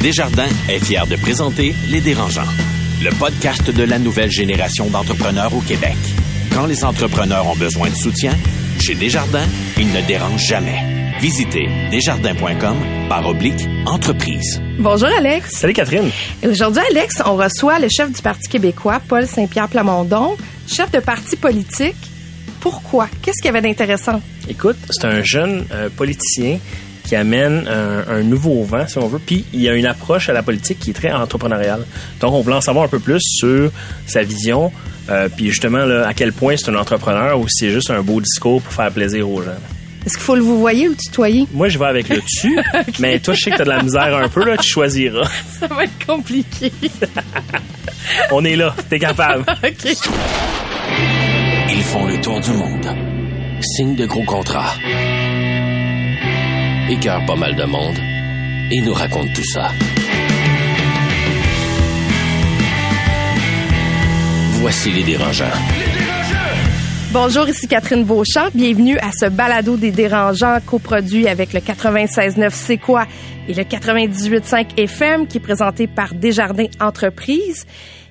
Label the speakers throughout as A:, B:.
A: Desjardins est fier de présenter Les Dérangeants, le podcast de la nouvelle génération d'entrepreneurs au Québec. Quand les entrepreneurs ont besoin de soutien, chez Desjardins, ils ne dérangent jamais. Visitez desjardins.com par oblique entreprise.
B: Bonjour Alex.
C: Salut Catherine.
B: Et Aujourd'hui Alex, on reçoit le chef du Parti québécois, Paul Saint-Pierre Plamondon, chef de parti politique. Pourquoi? Qu'est-ce qu'il y avait d'intéressant?
C: Écoute, c'est un jeune euh, politicien qui amène un, un nouveau vent, si on veut. Puis il y a une approche à la politique qui est très entrepreneuriale. Donc on voulait en savoir un peu plus sur sa vision, euh, puis justement là, à quel point c'est un entrepreneur ou si c'est juste un beau discours pour faire plaisir aux gens.
B: Est-ce qu'il faut le vous voyez ou le tutoyer?
C: Moi, je vais avec le tu, mais toi, je sais que t'as de la misère un peu, là, tu choisiras.
B: Ça va être compliqué.
C: On est là, t'es capable.
B: OK.
A: Ils font le tour du monde. Signent de gros contrats. Pas mal de monde. Et nous racontent tout ça. Voici les dérangeants.
B: Bonjour, ici Catherine Beauchamp. Bienvenue à ce balado des dérangeants coproduit avec le 96.9 C'est quoi? et le 98.5 FM qui est présenté par Desjardins Entreprises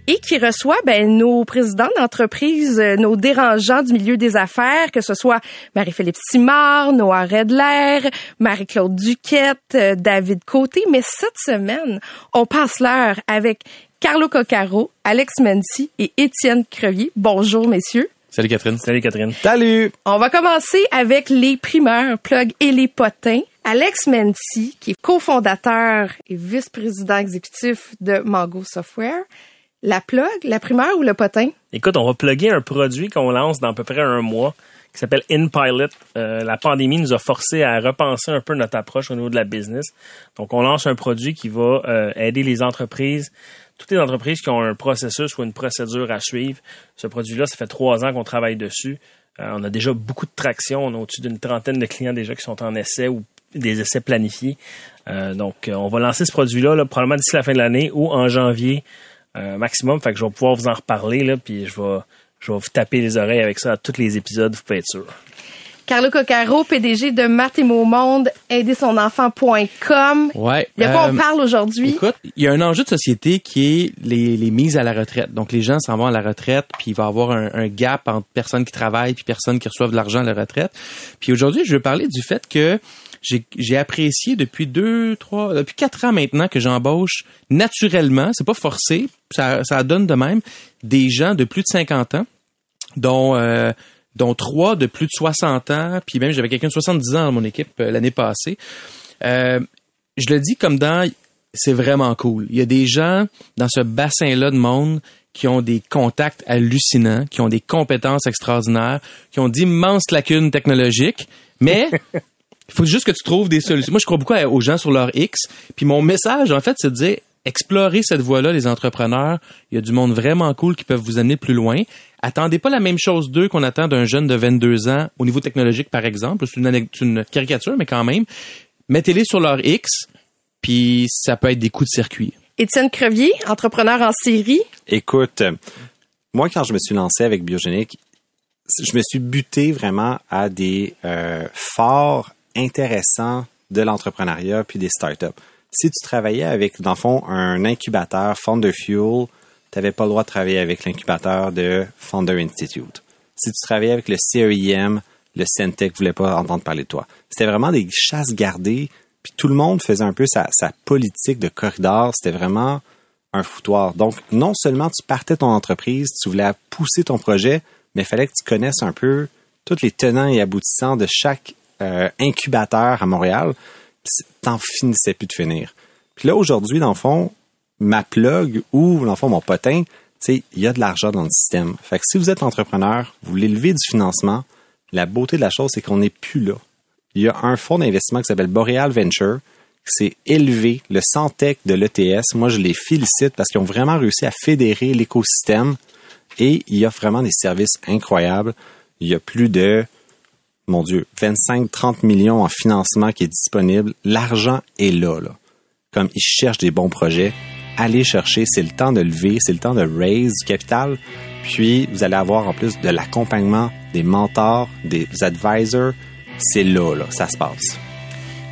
B: et qui reçoit ben, nos présidents d'entreprise, euh, nos dérangeants du milieu des affaires, que ce soit Marie-Philippe Simard, Noah Redler, Marie-Claude Duquette, euh, David Côté. Mais cette semaine, on passe l'heure avec Carlo Coccaro, Alex Mency et Étienne Crevier. Bonjour, messieurs.
D: Salut Catherine.
C: Salut Catherine.
D: Salut.
B: On va commencer avec les primeurs, plug et les potins. Alex Mency, qui est cofondateur et vice-président exécutif de Mango Software. La plug, la primeur ou le potin?
C: Écoute, on va plugger un produit qu'on lance dans à peu près un mois qui s'appelle InPilot. Euh, la pandémie nous a forcé à repenser un peu notre approche au niveau de la business. Donc, on lance un produit qui va euh, aider les entreprises, toutes les entreprises qui ont un processus ou une procédure à suivre. Ce produit-là, ça fait trois ans qu'on travaille dessus. Euh, on a déjà beaucoup de traction. On a au-dessus d'une trentaine de clients déjà qui sont en essai ou des essais planifiés. Donc, on va lancer ce produit-là là, probablement d'ici la fin de l'année ou en janvier euh, maximum. Fait que je vais pouvoir vous en reparler, là, puis je vais, je vais vous taper les oreilles avec ça à tous les épisodes, vous pouvez être sûr.
B: Carlo Coccaro, PDG de Math et Mon Monde, aidersonenfant.com.
D: Ouais.
B: De quoi on
D: euh,
B: parle aujourd'hui?
D: Écoute, il y a un enjeu de société qui est les, les mises à la retraite. Donc, les gens s'en vont à la retraite, puis il va y avoir un, un gap entre personnes qui travaillent puis personnes qui reçoivent de l'argent à la retraite. Puis aujourd'hui, je veux parler du fait que j'ai apprécié depuis deux, trois, depuis quatre ans maintenant que j'embauche naturellement, c'est pas forcé, ça, ça donne de même, des gens de plus de 50 ans, dont euh, dont trois de plus de 60 ans, puis même j'avais quelqu'un de 70 ans dans mon équipe euh, l'année passée. Euh, je le dis comme dans c'est vraiment cool. Il y a des gens dans ce bassin-là de monde qui ont des contacts hallucinants, qui ont des compétences extraordinaires, qui ont d'immenses lacunes technologiques, mais il faut juste que tu trouves des solutions. Moi, je crois beaucoup aux gens sur leur X. Puis mon message, en fait, c'est de dire explorez cette voie-là, les entrepreneurs. Il y a du monde vraiment cool qui peuvent vous amener plus loin. Attendez pas la même chose d'eux qu'on attend d'un jeune de 22 ans au niveau technologique, par exemple. C'est une, caricature, mais quand même. Mettez-les sur leur X, puis ça peut être des coups de circuit.
B: Étienne Crevier, entrepreneur en série.
E: Écoute, moi, quand je me suis lancé avec Biogénique, je me suis buté vraiment à des euh, forts intéressants de l'entrepreneuriat puis des startups. Si tu travaillais avec, dans le fond, un incubateur Founder Fuel, tu n'avais pas le droit de travailler avec l'incubateur de Founder Institute. Si tu travaillais avec le CEIM, le Centec voulait pas entendre parler de toi. C'était vraiment des chasses gardées, puis tout le monde faisait un peu sa, sa politique de corridor. C'était vraiment un foutoir. Donc, non seulement tu partais ton entreprise, tu voulais pousser ton projet, mais il fallait que tu connaisses un peu tous les tenants et aboutissants de chaque euh, incubateur à Montréal. T'en finissais plus de finir. Puis là, aujourd'hui, dans le fond, ma plug ou, dans le fond, mon potin, il y a de l'argent dans le système. Fait que si vous êtes entrepreneur, vous voulez lever du financement, la beauté de la chose, c'est qu'on n'est plus là. Il y a un fonds d'investissement qui s'appelle Boreal Venture, qui s'est élevé, le Santec de l'ETS. Moi, je les félicite parce qu'ils ont vraiment réussi à fédérer l'écosystème et il y a vraiment des services incroyables. Il y a plus de, mon Dieu, 25-30 millions en financement qui est disponible. L'argent est là, là. Comme ils cherchent des bons projets, allez chercher, c'est le temps de lever, c'est le temps de raise du capital. Puis, vous allez avoir en plus de l'accompagnement, des mentors, des advisors. C'est là, là, ça se passe.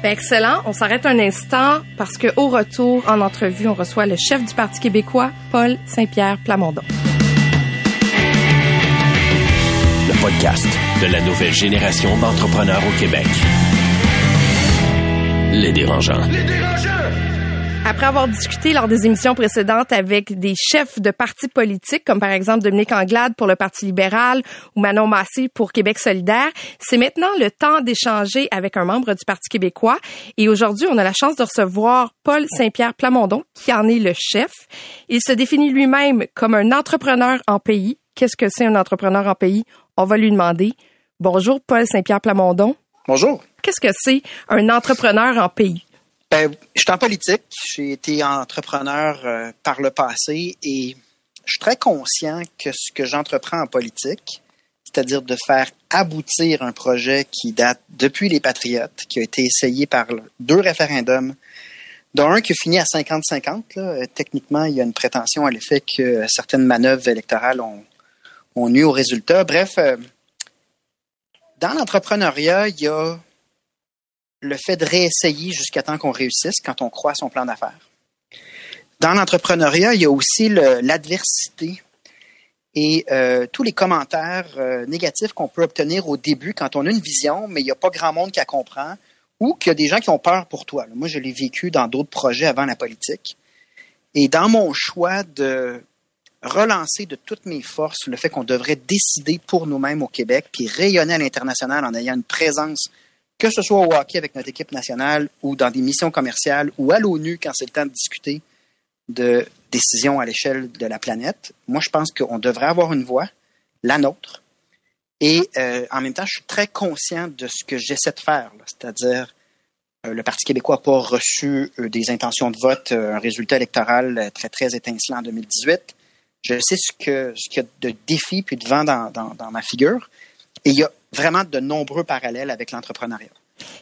B: Ben, excellent. On s'arrête un instant parce que au retour, en entrevue, on reçoit le chef du Parti québécois, Paul Saint-Pierre Plamondon.
A: Le podcast de la nouvelle génération d'entrepreneurs au Québec. Les dérangeants.
B: Après avoir discuté lors des émissions précédentes avec des chefs de partis politiques, comme par exemple Dominique Anglade pour le Parti libéral ou Manon Massé pour Québec solidaire, c'est maintenant le temps d'échanger avec un membre du Parti québécois. Et aujourd'hui, on a la chance de recevoir Paul Saint-Pierre Plamondon, qui en est le chef. Il se définit lui-même comme un entrepreneur en pays. Qu'est-ce que c'est un entrepreneur en pays? On va lui demander. Bonjour, Paul Saint-Pierre Plamondon.
F: Bonjour.
B: Qu'est-ce que c'est un entrepreneur en pays?
F: Ben, je suis en politique. J'ai été entrepreneur euh, par le passé et je suis très conscient que ce que j'entreprends en politique, c'est-à-dire de faire aboutir un projet qui date depuis les Patriotes, qui a été essayé par deux référendums, dont un qui a fini à 50-50. Techniquement, il y a une prétention à l'effet que certaines manœuvres électorales ont, ont nu au résultat. Bref, euh, dans l'entrepreneuriat, il y a le fait de réessayer jusqu'à temps qu'on réussisse quand on croit à son plan d'affaires. Dans l'entrepreneuriat, il y a aussi l'adversité et euh, tous les commentaires euh, négatifs qu'on peut obtenir au début quand on a une vision, mais il n'y a pas grand monde qui la comprend ou qu'il y a des gens qui ont peur pour toi. Moi, je l'ai vécu dans d'autres projets avant la politique. Et dans mon choix de relancer de toutes mes forces le fait qu'on devrait décider pour nous-mêmes au Québec, puis rayonner à l'international en ayant une présence que ce soit au hockey avec notre équipe nationale ou dans des missions commerciales ou à l'ONU quand c'est le temps de discuter de décisions à l'échelle de la planète, moi, je pense qu'on devrait avoir une voix, la nôtre. Et euh, en même temps, je suis très conscient de ce que j'essaie de faire, c'est-à-dire euh, le Parti québécois n'a pas reçu euh, des intentions de vote, un résultat électoral très, très étincelant en 2018. Je sais ce qu'il ce y a de défis puis de vent dans, ma figure. Et il y a vraiment de nombreux parallèles avec l'entrepreneuriat.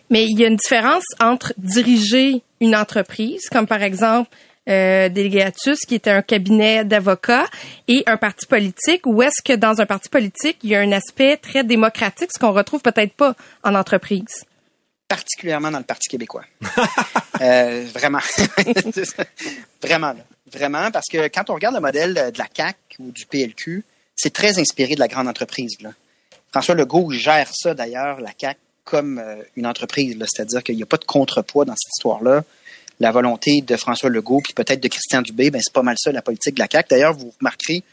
B: Mais il y a une différence entre diriger une entreprise, comme par exemple euh, qui était un cabinet d'avocats, et un parti politique, ou est-ce que dans un parti politique, il y a un aspect très démocratique, ce qu'on retrouve peut-être pas en entreprise?
F: Particulièrement dans le Parti québécois. euh, vraiment. vraiment. Vraiment, parce que quand on regarde le modèle de la CAC ou du PLQ, c'est très inspiré de la grande entreprise. François Legault gère ça d'ailleurs, la CAC, comme euh, une entreprise. C'est-à-dire qu'il n'y a pas de contrepoids dans cette histoire-là. La volonté de François Legault, puis peut-être de Christian Dubé, ben, c'est pas mal ça, la politique de la CAC. D'ailleurs, vous remarquerez,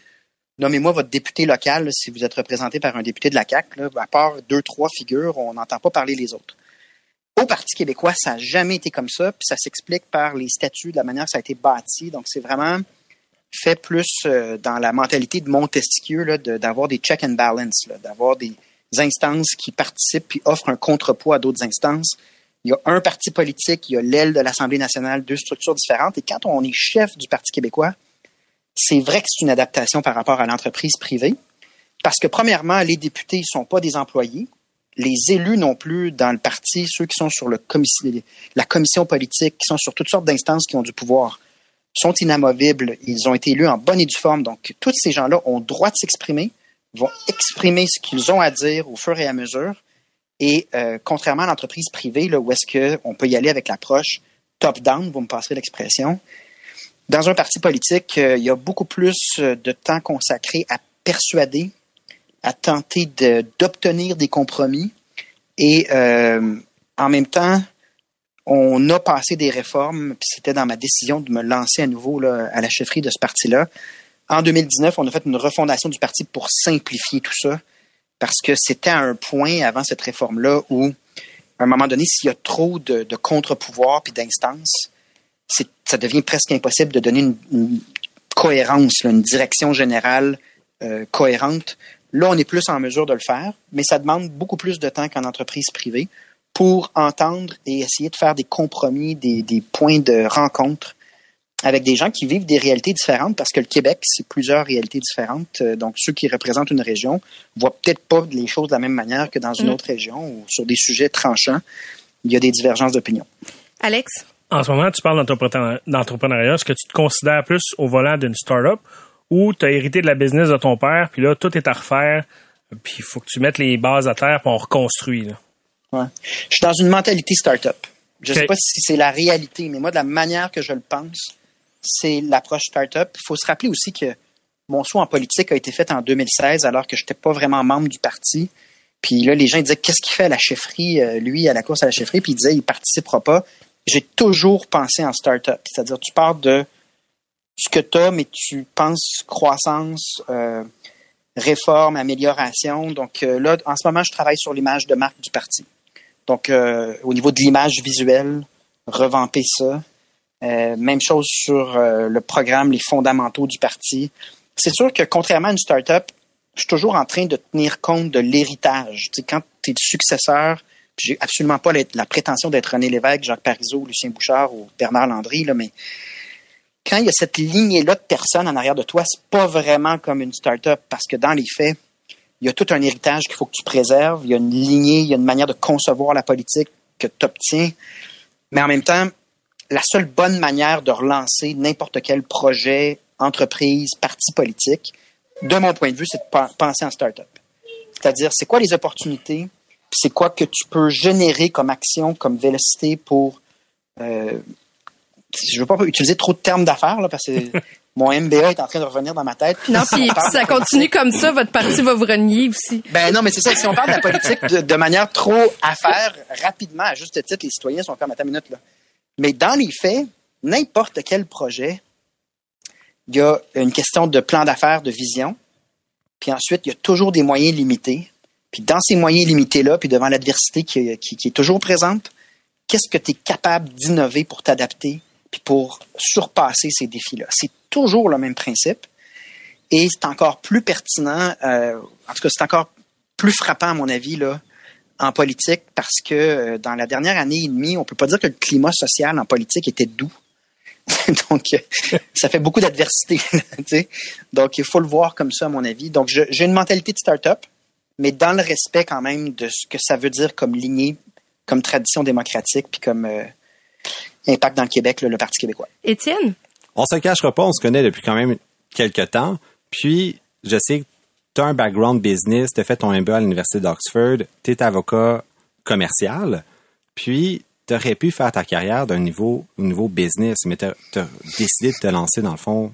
F: nommez-moi votre député local, si vous êtes représenté par un député de la CAC. à part deux, trois figures, on n'entend pas parler les autres. Au Parti québécois, ça n'a jamais été comme ça, puis ça s'explique par les statuts, de la manière que ça a été bâti. Donc, c'est vraiment fait plus euh, dans la mentalité de Montesquieu d'avoir des check and balance, d'avoir des instances qui participent et offrent un contrepoids à d'autres instances. Il y a un parti politique, il y a l'aile de l'Assemblée nationale, deux structures différentes. Et quand on est chef du Parti québécois, c'est vrai que c'est une adaptation par rapport à l'entreprise privée. Parce que, premièrement, les députés ne sont pas des employés. Les élus non plus dans le parti, ceux qui sont sur la commission politique, qui sont sur toutes sortes d'instances qui ont du pouvoir, sont inamovibles, ils ont été élus en bonne et due forme. Donc, tous ces gens-là ont droit de s'exprimer, vont exprimer ce qu'ils ont à dire au fur et à mesure. Et euh, contrairement à l'entreprise privée, là, où est-ce qu'on peut y aller avec l'approche top-down, vous me passerez l'expression, dans un parti politique, euh, il y a beaucoup plus euh, de temps consacré à persuader, à tenter d'obtenir des compromis et en même temps on a passé des réformes, puis c'était dans ma décision de me lancer à nouveau là, à la chefferie de ce parti-là. En 2019, on a fait une refondation du parti pour simplifier tout ça, parce que c'était à un point avant cette réforme-là où, à un moment donné, s'il y a trop de, contre-pouvoirs puis d'instances, ça devient presque impossible de donner une, cohérence, une direction générale euh, cohérente. Là, on est plus en mesure de le faire, mais ça demande beaucoup plus de temps qu'en entreprise privée pour entendre et essayer de faire des compromis, des, des, points de rencontre avec des gens qui vivent des réalités différentes parce que le Québec, c'est plusieurs réalités différentes. Euh, donc, ceux qui représentent une région voient peut-être pas les choses de la même manière que dans une mm. autre région ou sur des sujets tranchants. Il y a des divergences d'opinion.
B: Alex?
C: En ce moment, tu parles d'entrepreneuriat. Est-ce que tu te considères plus au volant d'une start-up ou tu as hérité de la business de ton père, puis là, tout est à refaire, puis il faut que tu mettes les bases à terre, pour on reconstruit? Là?
F: Je suis dans une mentalité start-up. Je ne sais pas si c'est la réalité, mais moi, de la manière que je le pense, c'est l'approche startup. Il faut se rappeler aussi que mon saut en politique a été fait en 2016 alors que je n'étais pas vraiment membre du parti. Puis là, les gens disaient qu'est-ce qu'il fait à la chefferie, euh, lui, à la course à la chefferie, puis il disait il participera pas. J'ai toujours pensé en startup, c'est-à-dire tu pars de ce que tu as, mais tu penses croissance, euh, réforme, amélioration. Donc euh, là, en ce moment, je travaille sur l'image de marque du parti. Donc, au niveau de l'image visuelle, revamper ça. même chose sur le programme, les fondamentaux du parti. C'est sûr que contrairement à une startup, je suis toujours en train de tenir compte de l'héritage. Tu sais, quand tu es le successeur, j'ai absolument pas la, prétention d'être René Lévesque, Jacques Parizeau, Lucien Bouchard ou Bernard Landry, là, mais quand il y a cette lignée-là de personnes en arrière de toi, c'est pas vraiment comme une start-up parce que dans les faits, il y a tout un héritage qu'il faut que tu préserves. Il y a une lignée, il y a une manière de concevoir la politique que tu obtiens. Mais en même temps, la seule bonne manière de relancer n'importe quel projet, entreprise, parti politique, de mon point de vue, c'est de penser en start-up. C'est-à-dire, c'est quoi les opportunités, c'est quoi que tu peux générer comme action, comme vélocité pour. Euh, je ne veux pas utiliser trop de termes d'affaires, là, parce que mon MBA est en train de revenir dans ma tête.
B: Non, puis si ça continue comme ça, votre parti va vous renier aussi.
F: Ben non, mais c'est ça. Si on parle de la politique de, manière trop affaire, rapidement, à juste titre, les citoyens sont comme à ta minute, là. Mais dans les faits, n'importe quel projet il y a une question de plan d'affaires, de vision. Puis ensuite, il y a toujours des moyens limités. Puis dans ces moyens limités-là, puis devant l'adversité qui, est toujours présente, qu'est-ce que tu es capable d'innover pour t'adapter, puis pour surpasser ces défis-là? C'est toujours le même principe. Et c'est encore plus pertinent, euh, en tout cas, c'est encore plus frappant, à mon avis, là, en politique, parce que euh, dans la dernière année et demie, on peut pas dire que le climat social en politique était doux. Donc, ça fait beaucoup d'adversité. Donc, il faut le voir comme ça, à mon avis. Donc, j'ai une mentalité de start-up, mais dans le respect quand même de ce que ça veut dire comme lignée, comme tradition démocratique, puis comme euh, impact dans le Québec, le Parti québécois.
B: Étienne?
E: On se cachera pas, on se connaît depuis quand même quelques temps. Puis, je sais que tu as un background business, tu as fait ton MBA à l'Université d'Oxford, tu es avocat commercial. Puis, tu aurais pu faire ta carrière d'un niveau, niveau business, mais tu as, décidé de te lancer, dans le fond,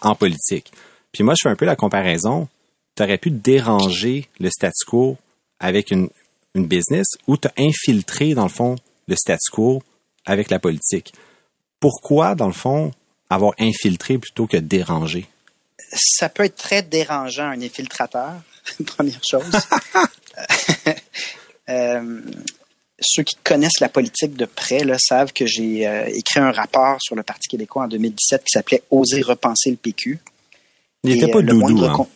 E: en politique. Puis moi, je fais un peu la comparaison. Tu aurais pu déranger le statu quo avec une, une business ou tu as infiltré, dans le fond, le statu quo avec la politique. Pourquoi, dans le fond, avoir infiltré plutôt que dérangé?
F: Ça peut être très dérangeant, un infiltrateur, première chose. euh, ceux qui connaissent la politique de près là, savent que j'ai euh, écrit un rapport sur le Parti québécois en 2017 qui s'appelait Oser repenser le PQ.
E: Il n'était pas euh, doudou. Hein?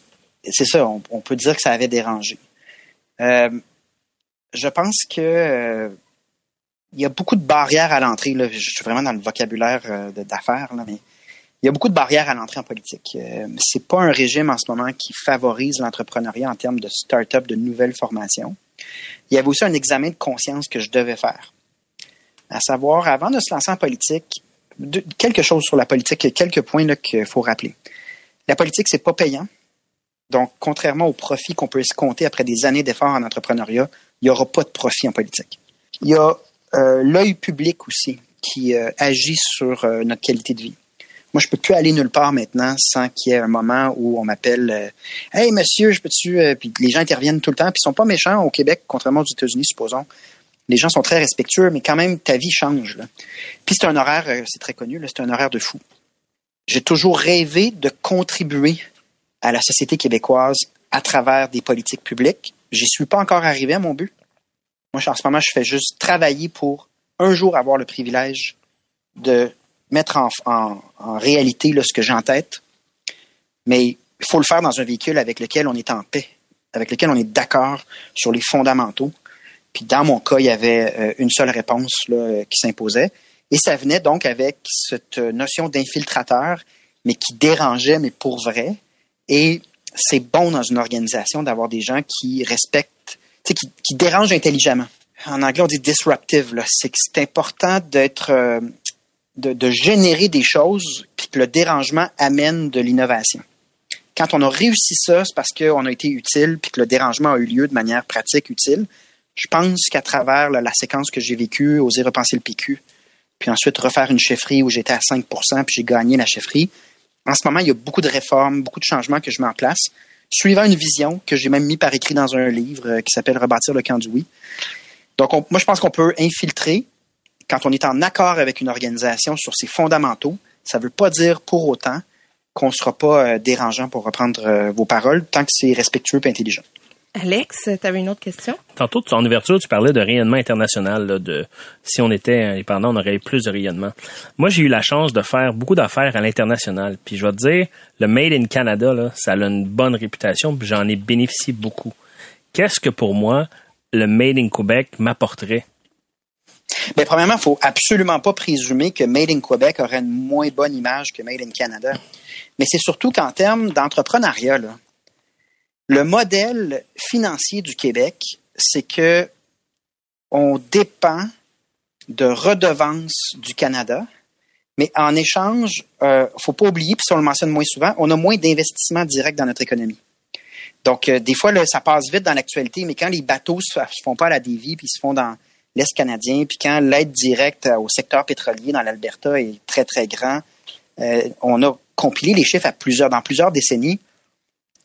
F: C'est ça, on, peut dire que ça avait dérangé. Euh, je pense que il y a beaucoup de barrières à l'entrée. Je suis vraiment dans le vocabulaire d'affaires, mais il y a beaucoup de barrières à l'entrée en politique. c'est pas un régime en ce moment qui favorise l'entrepreneuriat en termes de start-up, de nouvelles formations il y avait aussi un examen de conscience que je devais faire. À savoir, avant de se lancer en politique, quelque chose sur la politique, quelques points qu'il faut rappeler. La politique, c'est pas payant. Donc, contrairement au profit qu'on peut se compter après des années d'efforts en entrepreneuriat, il n'y aura pas de profit en politique. Il y a euh, l'œil public aussi qui euh, agit sur euh, notre qualité de vie. Moi, je peux plus aller nulle part maintenant sans qu'il y ait un moment où on m'appelle euh, Hey monsieur, je peux-tu euh, puis les gens interviennent tout le temps, puis ils sont pas méchants au Québec, contrairement aux États-Unis, supposons. Les gens sont très respectueux, mais quand même, ta vie change. Puis c'est un horaire, euh, c'est très connu, c'est un horaire de fou. J'ai toujours rêvé de contribuer à la société québécoise à travers des politiques publiques. J'y suis pas encore arrivé à mon but. Moi, en ce moment, je fais juste travailler pour un jour avoir le privilège de mettre en, réalité ce que j'ai en tête, mais il faut le faire dans un véhicule avec lequel on est en paix, avec lequel on est d'accord sur les fondamentaux. Puis dans mon cas, il y avait euh, une seule réponse qui s'imposait. Et ça venait donc avec cette notion d'infiltrateur, mais qui dérangeait, mais pour vrai. Et c'est bon dans une organisation d'avoir des gens qui respectent, qui, qui dérangent intelligemment. En anglais, on dit disruptive. C'est c'est important d'être euh, de, générer des choses, puis que le dérangement amène de l'innovation. Quand on a réussi ça, c'est parce qu'on a été utile, puis que le dérangement a eu lieu de manière pratique, utile. Je pense qu'à travers la séquence que j'ai vécue, oser repenser le PQ, puis ensuite refaire une chefferie où j'étais à 5% puis j'ai gagné la chefferie. En ce moment, il y a beaucoup de réformes, beaucoup de changements que je mets en place, suivant une vision que j'ai même mis par écrit dans un livre euh, qui s'appelle Rebâtir le camp du oui. Donc, moi, je pense qu'on peut infiltrer quand on est en accord avec une organisation sur ses fondamentaux. Ça ne veut pas dire pour autant qu'on ne sera pas euh, dérangeant pour reprendre euh, vos paroles, tant que c'est respectueux et intelligent.
B: Alex, tu avais une autre question?
C: Tantôt, en ouverture, tu parlais de rayonnement international, de si on était indépendant, on aurait plus de rayonnement. Moi, j'ai eu la chance de faire beaucoup d'affaires à l'international. Puis je vais te dire, le Made in Canada, là, ça a une bonne réputation, puis j'en ai bénéficié beaucoup. Qu'est-ce que pour moi, le Made in Québec m'apporterait?
F: Bien, premièrement, il faut absolument pas présumer que Made in Québec aurait une moins bonne image que Made in Canada. Mais c'est surtout qu'en termes d'entrepreneuriat, le modèle financier du Québec, c'est que on dépend de redevances du Canada, mais en échange, il euh, faut pas oublier, puis ça on le mentionne moins souvent, on a moins d'investissements directs dans notre économie. Donc, euh, des fois, ça passe vite dans l'actualité, mais quand les bateaux se, se font pas à la dévie, puis ils se font dans l'Est canadien, puis quand l'aide directe au secteur pétrolier dans l'Alberta est très, très grand, euh, on a compilé les chiffres à plusieurs, dans plusieurs décennies.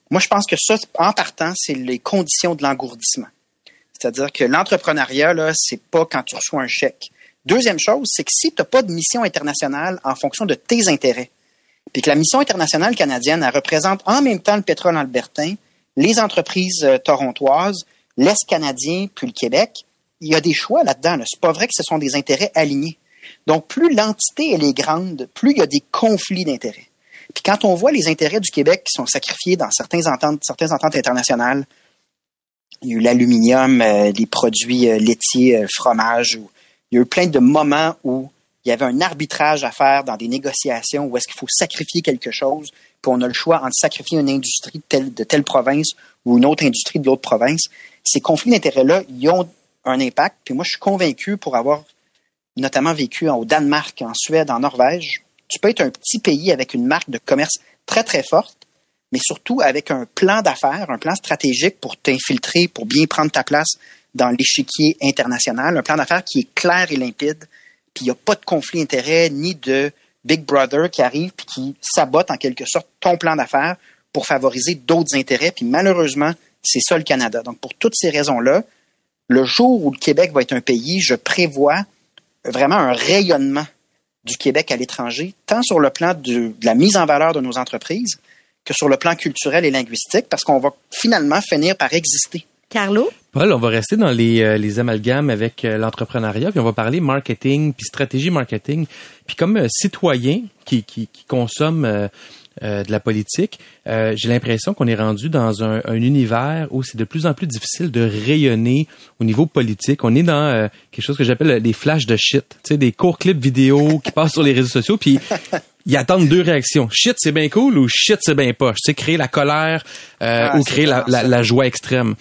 F: Moi, je pense que ça, en partant, c'est les conditions de l'engourdissement. C'est-à-dire que l'entrepreneuriat, là, c'est pas quand tu reçois un chèque. Deuxième chose, c'est que si tu n'as pas de mission internationale en fonction de tes intérêts, puis que la mission internationale canadienne, elle représente en même temps le pétrole albertain, les entreprises euh, torontoises, l'Est canadien, puis le Québec, il y a des choix là-dedans. Là. C'est pas vrai que ce sont des intérêts alignés. Donc, plus l'entité est grande, plus il y a des conflits d'intérêts. Puis quand on voit les intérêts du Québec qui sont sacrifiés dans certaines ententes, certaines ententes internationales, il y a eu l'aluminium, euh, les produits euh, laitiers, euh, fromage, il y a eu plein de moments où il y avait un arbitrage à faire dans des négociations où est-ce qu'il faut sacrifier quelque chose, puis on a le choix entre sacrifier une industrie de telle, de telle province ou une autre industrie de l'autre province. Ces conflits d'intérêts-là, ils ont un impact. Puis moi, je suis convaincu pour avoir notamment vécu au Danemark, en Suède, en Norvège, tu peux être un petit pays avec une marque de commerce très, très forte, mais surtout avec un plan d'affaires, un plan stratégique pour t'infiltrer, pour bien prendre ta place dans l'échiquier international, un plan d'affaires qui est clair et limpide, puis il n'y a pas de conflit d'intérêt ni de Big Brother qui arrive puis qui sabote en quelque sorte ton plan d'affaires pour favoriser d'autres intérêts. Puis malheureusement, c'est ça le Canada. Donc pour toutes ces raisons-là, le jour où le Québec va être un pays, je prévois vraiment un rayonnement du Québec à l'étranger, tant sur le plan de, la mise en valeur de nos entreprises que sur le plan culturel et linguistique, parce qu'on va finalement finir par exister.
B: Carlo?
D: Paul, on va rester dans les, euh, les amalgames avec euh, l'entrepreneuriat, puis on va parler marketing, puis stratégie marketing. Puis comme euh, citoyen qui, qui, qui consomme euh, de la politique, euh, j'ai l'impression qu'on est rendu dans un, un univers où c'est de plus en plus difficile de rayonner au niveau politique. On est dans euh, quelque chose que j'appelle des flashs de shit, tu sais, des courts clips vidéo qui passent sur les réseaux sociaux, puis ils attendent deux réactions. Shit, c'est bien cool ou shit, c'est bien poche. Tu sais, créer la colère euh, ah, ou créer la, la, la, joie extrême.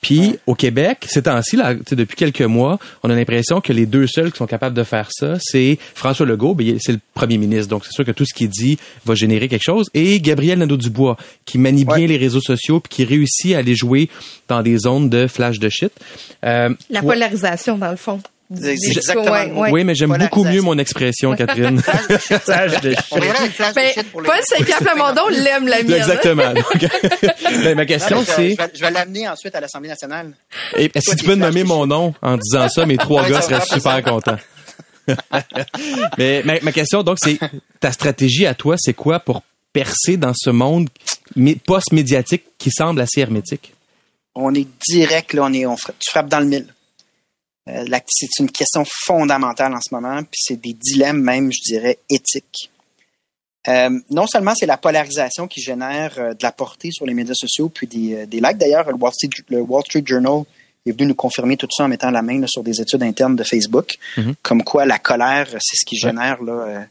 D: Puis au Québec, ces temps-ci, là, depuis quelques mois, on a l'impression que les deux seuls qui sont capables de faire ça, c'est François Legault, ben, c'est le premier ministre. Donc c'est sûr que tout ce qu'il dit va générer quelque chose. Et Gabriel Nadeau-Dubois, qui manie bien les réseaux sociaux puis qui réussit à aller jouer dans des zones de flash de shit.
B: Euh, la polarisation, dans le fond.
F: Exactement.
D: Oui, mais j'aime beaucoup mieux mon expression, Catherine.
B: flash de shit. Paul Saint-Pierre l'aime la mienne.
D: Exactement. ben, ma question, c'est...
F: Je vais, l'amener ensuite à l'Assemblée nationale.
D: Et si tu peux nommer mon nom en disant ça, mes trois gars seraient super contents. mais ma, question, donc, c'est ta stratégie à toi, c'est quoi pour percer dans ce monde post-médiatique qui semble assez hermétique?
F: On est direct, là, on est, on, tu frappes dans le mille. Euh, c'est une question fondamentale en ce moment, puis c'est des dilemmes même, je dirais, éthiques. Euh, non seulement c'est la polarisation qui génère euh, de la portée sur les médias sociaux, puis des, des likes. D'ailleurs, le, Wall Street Journal est venu nous confirmer tout ça en mettant la main sur des études internes de Facebook, mm-hmm. comme quoi la colère, c'est ce qui génère, là,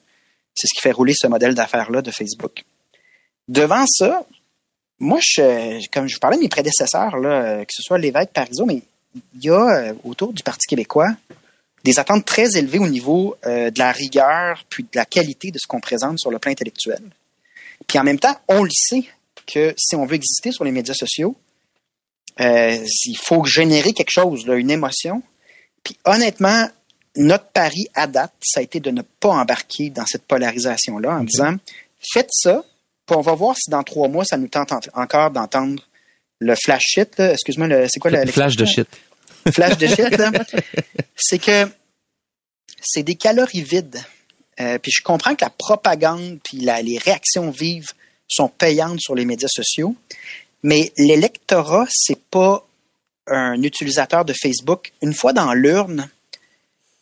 F: c'est ce qui fait rouler ce modèle d'affaires-là de Facebook. Devant ça, moi, je, comme je parlais de mes prédécesseurs, là, que ce soit l'évêque Parizeau, mais il y a euh, autour du Parti québécois des attentes très élevées au niveau euh, de la rigueur puis de la qualité de ce qu'on présente sur le plan intellectuel. Puis en même temps, on le sait que si on veut exister sur les médias sociaux, Euh, il faut générer quelque chose, là, une émotion. Puis honnêtement, notre pari à date, ça a été de ne pas embarquer dans cette polarisation-là en disant faites ça, puis on va voir si dans trois mois, ça nous tente encore d'entendre le flash shit. Excuse-moi, c'est quoi le
D: flash de shit?
F: Flash de shit, c'est que c'est des calories vides. Euh, puis je comprends que la propagande puis les réactions vives sont payantes sur les médias sociaux, mais l'électorat, c'est pas un utilisateur de Facebook. Une fois dans l'urne,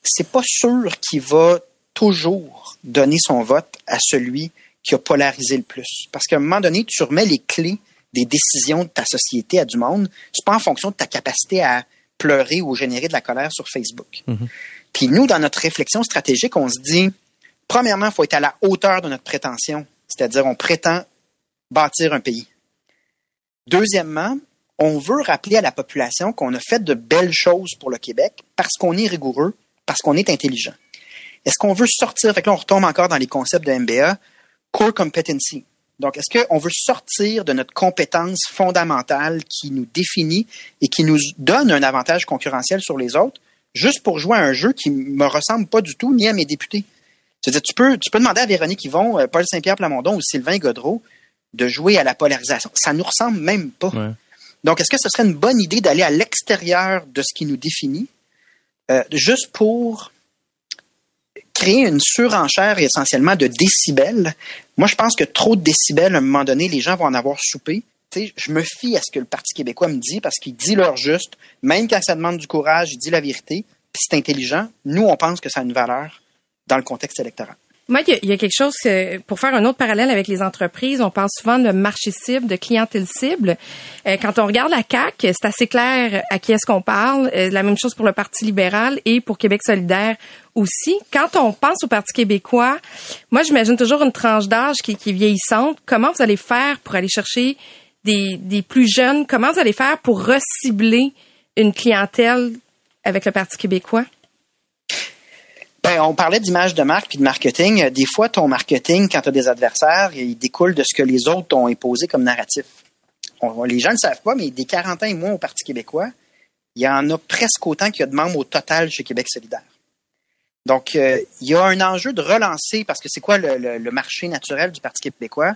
F: c'est pas sûr qu'il va toujours donner son vote à celui qui a polarisé le plus. Parce qu'à un moment donné, tu remets les clés des décisions de ta société à du monde. C'est pas en fonction de ta capacité à pleurer ou générer de la colère sur Facebook. Mm-hmm. Puis nous, dans notre réflexion stratégique, on se dit, premièrement, il faut être à la hauteur de notre prétention, c'est-à-dire on prétend bâtir un pays. Deuxièmement, on veut rappeler à la population qu'on a fait de belles choses pour le Québec parce qu'on est rigoureux, parce qu'on est intelligent. Est-ce qu'on veut sortir, fait que là, on retombe encore dans les concepts de MBA, core competency. Donc, est-ce qu'on veut sortir de notre compétence fondamentale qui nous définit et qui nous donne un avantage concurrentiel sur les autres, juste pour jouer à un jeu qui me ressemble pas du tout ni à mes députés? C'est-à-dire, tu peux, tu peux demander à Véronique Yvon, euh, Paul Saint-Pierre Plamondon ou Sylvain Godreau de jouer à la polarisation. Ça nous ressemble même pas. Donc, est-ce que ce serait une bonne idée d'aller à l'extérieur de ce qui nous définit, euh, juste pour créer une surenchère essentiellement de décibels. Moi, je pense que trop de décibels, à un moment donné, les gens vont en avoir soupé. je me fie à ce que le Parti québécois me dit parce qu'il dit leur juste. Même quand ça demande du courage, il dit la vérité. C'est intelligent. Nous, on pense que ça a une valeur dans le contexte électoral.
B: Moi, il y, a quelque chose, pour faire un autre parallèle avec les entreprises, on parle souvent de marché cible, de clientèle cible. Euh, quand on regarde la CAC, c'est assez clair à qui est-ce qu'on parle. Euh, la même chose pour le Parti libéral et pour Québec solidaire aussi. Quand on pense au Parti québécois, moi, j'imagine toujours une tranche d'âge qui, qui est vieillissante. Comment vous allez faire pour aller chercher des, des plus jeunes? Comment vous allez faire pour recibler une clientèle avec le Parti québécois?
F: Ben, on parlait d'image de marque puis de marketing. Des fois, ton marketing, quand tu des adversaires, il découle de ce que les autres ont imposé comme narratif. les gens ne savent pas, mais des 40 ans et moins au Parti québécois, il y en a presque autant qu'il y a de membres au total chez Québec solidaire. Donc, euh, il y a un enjeu de relancer, parce que c'est quoi le, marché naturel du Parti québécois?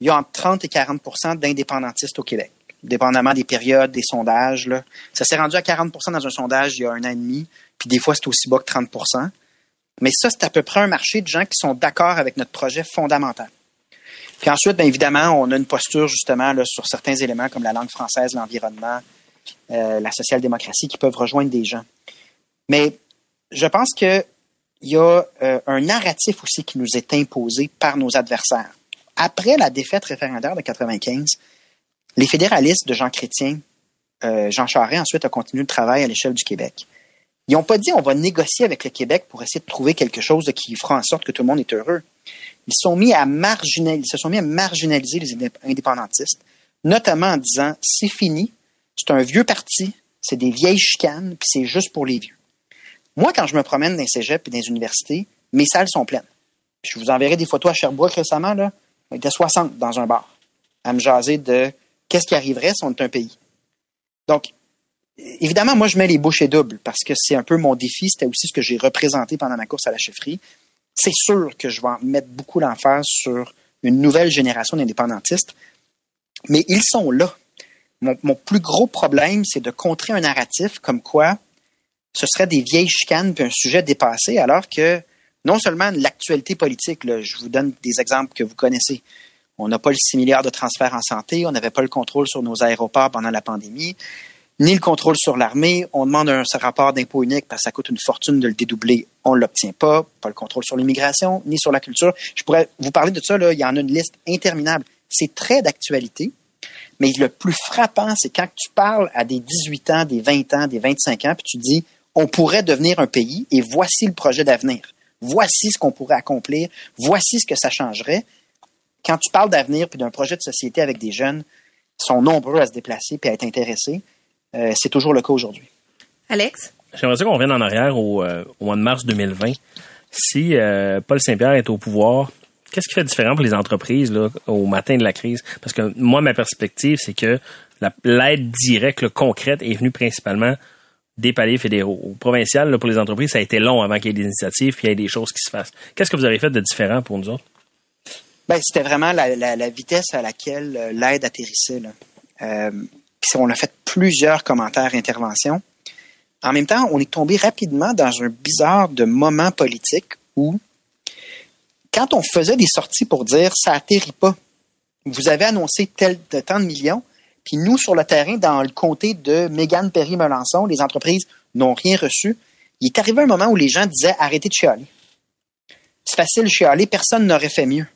F: Il y a entre 30 et 40% d'indépendantistes au Québec, dépendamment des périodes, des sondages. Ça s'est rendu à 40% dans un sondage il y a un an et demi, puis des fois c'est aussi bas que 30 mais ça, c'est à peu près un marché de gens qui sont d'accord avec notre projet fondamental. Puis ensuite, bien évidemment, on a une posture justement sur certains éléments comme la langue française, l'environnement, euh, la social-démocratie qui peuvent rejoindre des gens. Mais je pense qu'il y a euh, un narratif aussi qui nous est imposé par nos adversaires. Après la défaite référendaire de 95, les fédéralistes de Jean Chrétien, euh, Jean Charest ensuite a continué le travail à l'échelle du Québec. Ils n'ont pas dit on va négocier avec le Québec pour essayer de trouver quelque chose qui fera en sorte que tout le monde est heureux. Ils, sont mis à se sont mis à marginaliser les indépendantistes, notamment en disant c'est fini, c'est un vieux parti, c'est des vieilles chicanes, puis c'est juste pour les vieux. Moi, quand je me promène dans les cégeps et dans les universités, mes salles sont pleines. je vous enverrai des photos à Sherbrooke récemment, là. On était 60 dans un bar, à me jaser de qu'est-ce qui arriverait si on était un pays. Donc, évidemment, moi, je mets les bouchées doubles parce que c'est un peu mon défi. C'était aussi ce que j'ai représenté pendant ma course à la chefferie. C'est sûr que je vais mettre beaucoup l'emphase sur une nouvelle génération d'indépendantistes, mais ils sont là. Mon, plus gros problème, c'est de contrer un narratif comme quoi ce serait des vieilles chicanes puis un sujet dépassé, alors que non seulement l'actualité politique, je vous donne des exemples que vous connaissez. On n'a pas le 6 milliards de transferts en santé, on n'avait pas le contrôle sur nos aéroports pendant la pandémie ni le contrôle sur l'armée. On demande un rapport d'impôt unique parce que ça coûte une fortune de le dédoubler. On ne l'obtient pas. Pas le contrôle sur l'immigration, ni sur la culture. Je pourrais vous parler de ça, là. il y en a une liste interminable. C'est très d'actualité. Mais le plus frappant, c'est quand tu parles à des 18 ans, des 20 ans, des 25 ans, puis tu dis, on pourrait devenir un pays et voici le projet d'avenir. Voici ce qu'on pourrait accomplir. Voici ce que ça changerait. Quand tu parles d'avenir puis d'un projet de société avec des jeunes, sont nombreux à se déplacer puis à être intéressés. Euh, c'est toujours le cas aujourd'hui.
B: Alex?
C: J'aimerais qu'on revienne en arrière au, euh, mois de mars 2020. Si euh, Paul Saint-Pierre est au pouvoir, qu'est-ce qui fait différent pour les entreprises là, au matin de la crise? Parce que moi, ma perspective, c'est que l'aide directe, concrète, est venue principalement des paliers fédéraux. Au provincial, pour les entreprises, ça a été long avant qu'il y ait des initiatives puis il y ait des choses qui se fassent. Qu'est-ce que vous avez fait de différent pour nous autres?
F: Ben, c'était vraiment la, vitesse à laquelle l'aide atterrissait. Là. Euh, on a fait plusieurs commentaires, interventions. En même temps, on est tombé rapidement dans un bizarre de moment politique où, quand on faisait des sorties pour dire ça atterrit pas, vous avez annoncé tel de tant de millions, puis nous, sur le terrain, dans le comté de Mégane Perry-Melançon, les entreprises n'ont rien reçu. Il est arrivé un moment où les gens disaient arrêtez de chialer. C'est facile de chialer, personne n'aurait fait mieux.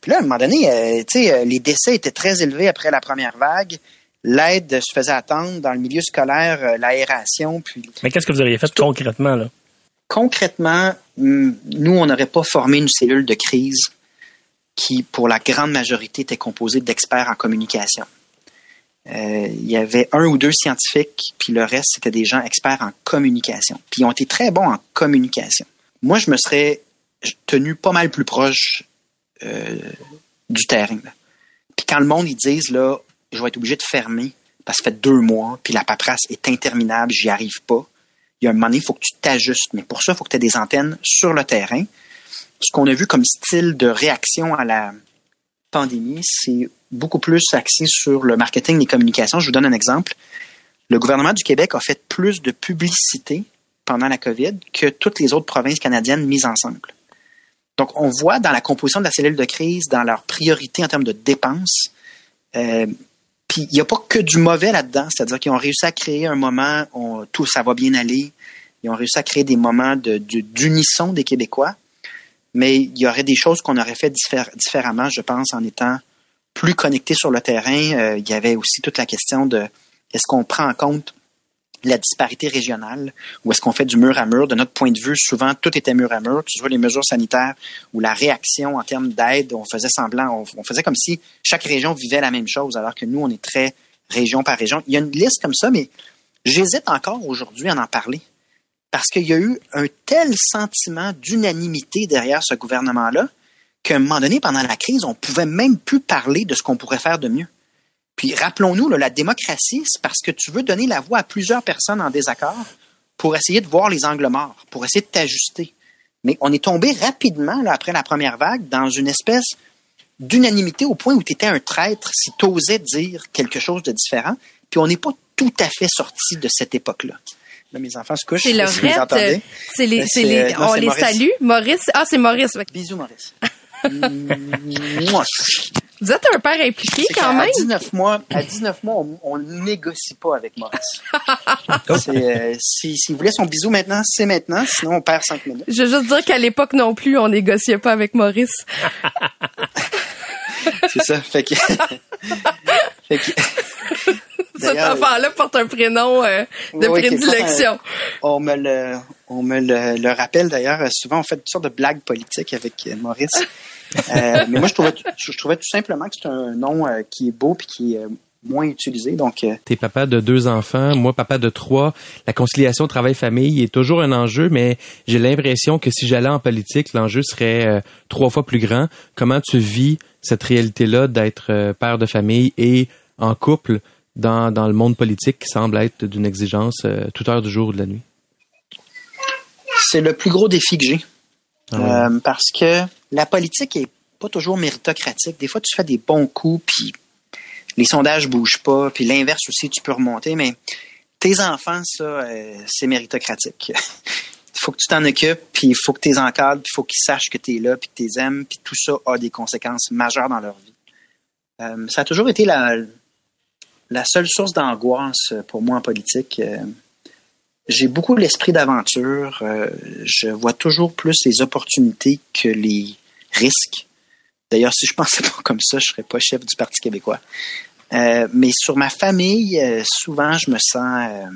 F: Puis là, à un moment donné, euh, euh, les décès étaient très élevés après la première vague. L'aide se faisait attendre dans le milieu scolaire, euh, l'aération. Puis...
C: Mais qu'est-ce que vous auriez fait concrètement, là?
F: Concrètement, hmm, nous, on n'aurait pas formé une cellule de crise qui, pour la grande majorité, était composée d'experts en communication. il y avait un ou deux scientifiques, puis le reste, c'était des gens experts en communication. Puis ils ont été très bons en communication. Moi, je me serais tenu pas mal plus proche euh, du terrain. Puis quand le monde, ils disent, là, je vais être obligé de fermer parce que ça fait deux mois, puis la paperasse est interminable, j'y arrive pas. Il y a un moment donné, il faut que tu t'ajustes. Mais pour ça, il faut que tu aies des antennes sur le terrain. Ce qu'on a vu comme style de réaction à la pandémie, c'est beaucoup plus axé sur le marketing et les communications. Je vous donne un exemple. Le gouvernement du Québec a fait plus de publicité pendant la COVID que toutes les autres provinces canadiennes mises ensemble. Donc, on voit dans la composition de la cellule de crise, dans leurs priorités en termes de dépenses, euh, puis il n'y a pas que du mauvais là-dedans, c'est-à-dire qu'ils ont réussi à créer un moment où tout ça va bien aller, ils ont réussi à créer des moments d'unisson des Québécois, mais il y aurait des choses qu'on aurait fait différemment, je pense, en étant plus connectés sur le terrain. Euh, il y avait aussi toute la question de est-ce qu'on prend en compte la disparité régionale, ou est-ce qu'on fait du mur à mur? De notre point de vue, souvent, tout était mur à mur, ce soit les mesures sanitaires ou la réaction en termes d'aide, on faisait semblant, on, faisait comme si chaque région vivait la même chose, alors que nous, on est très région par région. Il y a une liste comme ça, mais j'hésite encore aujourd'hui à en parler. Parce qu'il y a eu un tel sentiment d'unanimité derrière ce gouvernement-là qu'à un moment donné, pendant la crise, on pouvait même plus parler de ce qu'on pourrait faire de mieux. Puis rappelons-nous, la démocratie, c'est parce que tu veux donner la voix à plusieurs personnes en désaccord pour essayer de voir les angles morts, pour essayer de t'ajuster. Mais on est tombé rapidement, là, après la première vague, dans une espèce d'unanimité au point où tu étais un traître si tu osais dire quelque chose de différent. Puis on n'est pas tout à fait sorti de cette époque-là. Là, mes enfants se couchent.
B: C'est le C'est les, c'est les, on les salue. Maurice. Ah, c'est Maurice.
F: Bisous, Maurice.
B: Vous êtes un père impliqué quand même. À
F: 19 mois, à 19 mois, on, ne négocie pas avec Maurice. euh, si, si vous voulez son bisou maintenant, c'est maintenant, sinon on perd 5 minutes.
B: Je veux juste dire qu'à l'époque non plus, on négociait pas avec Maurice.
F: c'est ça, fait que... fait que...
B: Cet enfant-là porte un prénom euh, de prédilection.
F: on me le, on me le, le rappelle d'ailleurs. Souvent, on fait toutes sortes de blagues politiques avec euh, Maurice. Euh, mais moi, je trouvais, je trouvais tout simplement que c'est un nom euh, qui est beau puis qui est moins utilisé. Donc, euh,
D: t'es papa de deux enfants, moi papa de trois. La conciliation travail-famille est toujours un enjeu, mais j'ai l'impression que si j'allais en politique, l'enjeu serait trois fois plus grand. Comment tu vis cette réalité-là d'être père de famille et en couple dans, dans le monde politique qui semble être d'une exigence toute heure du jour ou de la nuit?
F: C'est le plus gros défi que j'ai. Ah parce que la politique est pas toujours méritocratique. Des fois, tu fais des bons coups, puis les sondages bougent pas, puis l'inverse aussi, tu peux remonter, mais tes enfants, ça, euh, c'est méritocratique. il faut que tu t'en occupes, puis il faut que tu les encadres, puis il faut qu'ils sachent que tu es là, puis que tu les aimes, puis tout ça a des conséquences majeures dans leur vie. Euh, ça a toujours été la, la seule source d'angoisse pour moi en politique. Euh, j'ai beaucoup l'esprit d'aventure. je vois toujours plus les opportunités que les risque. D'ailleurs, si je pensais pas comme ça, je serais pas chef du Parti québécois. Euh, mais sur ma famille, euh, souvent, je me sens, euh,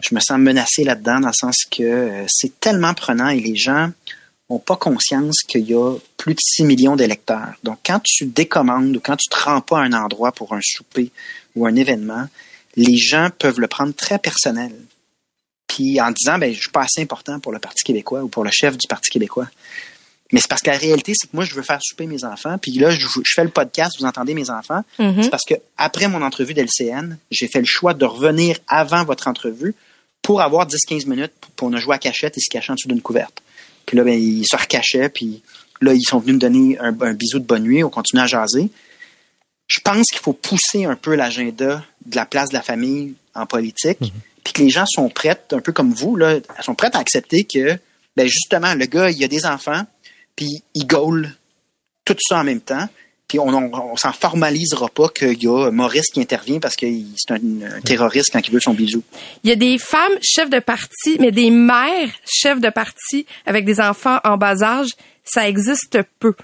F: je me sens menacé là-dedans, dans le sens que c'est tellement prenant et les gens ont pas conscience qu'il y a plus de 6 millions d'électeurs. Donc, quand tu décommandes ou quand tu te rends pas à un endroit pour un souper ou un événement, les gens peuvent le prendre très personnel. Puis en disant, ben, je suis pas assez important pour le Parti québécois ou pour le chef du Parti québécois. Mais c'est parce que la réalité, c'est que moi, je veux faire souper mes enfants. Puis là, je, je fais le podcast, vous entendez mes enfants.
B: Mhm.
F: C'est parce que après mon entrevue d'LCN, j'ai fait le choix de revenir avant votre entrevue pour avoir 10-15 minutes pour, ne jouer à cachette et se cacher en dessous d'une couverte. Puis là, ben, ils se recachaient, puis là, ils sont venus me donner un, un bisou de bonne nuit. On continue à jaser. Je pense qu'il faut pousser un peu l'agenda de la place de la famille en politique, puis que les gens sont prêts, un peu comme vous, là, sont prêts à accepter que, ben justement, le gars, il a des enfants, puis il gaule tout ça en même temps. Puis on, on, on s'en formalisera pas qu'il y a Maurice qui intervient parce que c'est un, un terroriste quand il veut son bisou.
B: Il y a des femmes chefs de parti, mais des mères chefs de parti avec des enfants en bas âge, ça existe peu.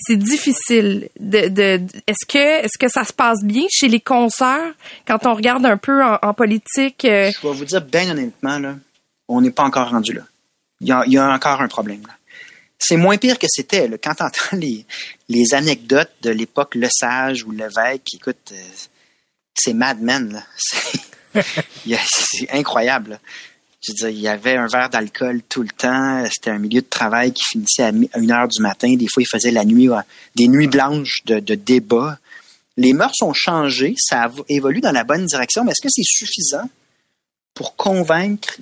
B: C'est difficile. De, de, de- est-ce que est-ce que ça se passe bien chez les consoeurs quand on regarde un peu en, en politique euh,
F: Je vais vous dire bien honnêtement, là, on n'est pas encore rendu là. Il y a, il y a encore un problème. là. C'est moins pire que c'était. Quand tu entends les, les anecdotes de l'époque Le Sage ou Lévesque, écoute, euh, c'est Mad Men. C'est incroyable. là. Je il y avait un verre d'alcool tout le temps. C'était un milieu de travail qui finissait à mi- à une heure du matin. Des fois, il faisait la nuit, des nuits blanches de, débats. Les mœurs ont changé. Ça évolue dans la bonne direction. Mais est-ce que c'est suffisant pour convaincre?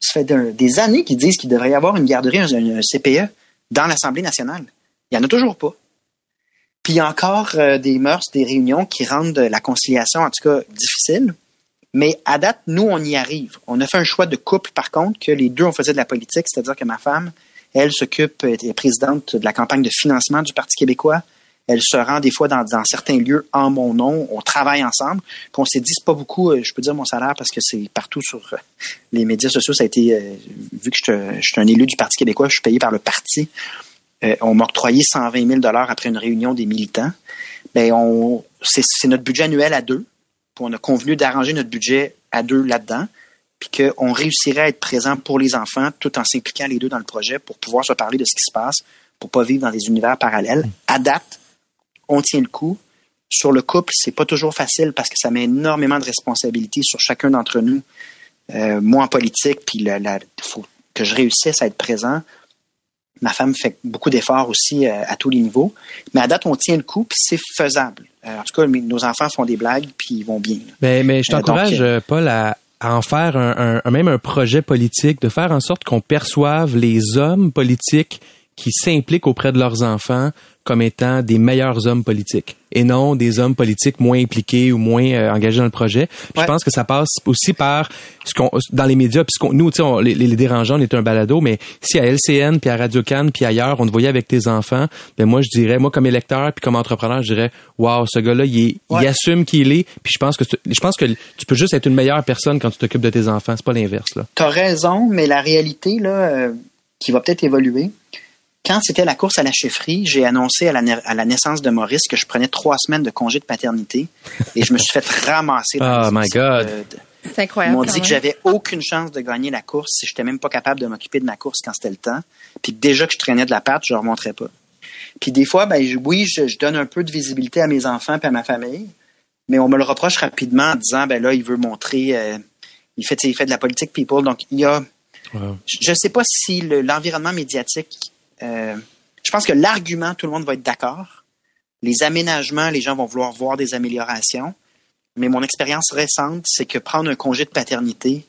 F: Ça fait des années qu'ils disent qu'il devrait y avoir une garderie, un, CPE dans l'Assemblée nationale. Il n'y en a toujours pas. Puis il y a encore euh, des mœurs, des réunions qui rendent la conciliation, en tout cas, difficile. Mais à date, nous, on y arrive. On a fait un choix de couple, par contre, que les deux, on faisait de la politique, c'est-à-dire que ma femme, elle s'occupe, est présidente de la campagne de financement du Parti québécois. Elle se rend des fois dans, dans certains lieux en mon nom. On travaille ensemble. Puis on s'est dit, c'est pas beaucoup, euh, je peux dire mon salaire parce que c'est partout sur euh, les médias sociaux. Ça a été, euh, vu que je suis- je suis un élu du Parti québécois, je suis payé par le parti. Euh, on m'a octroyé 120 000 après une réunion des militants. Ben, on, c'est, c'est notre budget annuel à deux. Puis on a convenu d'arranger notre budget à deux là-dedans. Puis qu'on réussirait à être présent pour les enfants tout en s'impliquant les deux dans le projet pour pouvoir se parler de ce qui se passe, pour pas vivre dans des univers parallèles. À date, on tient le coup. Sur le couple, c'est pas toujours facile parce que ça met énormément de responsabilités sur chacun d'entre nous. Euh, moi en politique, puis il faut que je réussisse à être présent. Ma femme fait beaucoup d'efforts aussi euh, à tous les niveaux. Mais à date, on tient le coup, puis c'est faisable. Euh, en tout cas, nos enfants font des blagues, puis ils vont bien.
D: Ben, mais je t'encourage, Paul, à, à en faire un- même un projet politique, de faire en sorte qu'on perçoive les hommes politiques qui s'impliquent auprès de leurs enfants comme étant des meilleurs hommes politiques et non des hommes politiques moins impliqués ou moins euh, engagés dans le projet. Je pense que ça passe aussi par ce qu'on dans les médias puis ce qu'on nous tu sais on- les, les dérangeants on est un balado mais si à LCN puis à Radio Cannes puis ailleurs on te voyait avec tes enfants ben moi je dirais moi comme électeur puis comme entrepreneur je dirais waouh ce gars-là il, est- il
F: Ouais.
D: assume qui il est puis je pense que tu- je pense que tu peux juste être une meilleure personne quand tu t'occupes de tes enfants c'est pas l'inverse là.
F: T'as raison, mais la réalité, là, euh, qui va peut-être évoluer, quand c'était la course à la chefferie, j'ai annoncé à la, na- à la naissance de Maurice que je prenais trois semaines de congé de paternité et je me suis fait ramasser. dans
D: Oh
F: les
D: my God.
F: euh, de-
B: c'est
F: Ils
B: incroyable.
F: m'ont
B: quand
F: dit que j'avais aucune chance de gagner la course si j'étais même pas capable de m'occuper de ma course quand c'était le temps. Puis déjà que je traînais de la patte, je ne remonterais pas. Puis des fois, ben je- oui, je, je donne un peu de visibilité à mes enfants et à ma famille, mais on me le reproche rapidement en disant ben là, il veut montrer, euh, il fait, il fait de la politique people. Donc il y a,
D: Wow.
F: je ne sais pas si le- l'environnement médiatique, euh, je pense que l'argument, tout le monde va être d'accord. Les aménagements, les gens vont vouloir voir des améliorations. Mais mon expérience récente, c'est que prendre un congé de paternité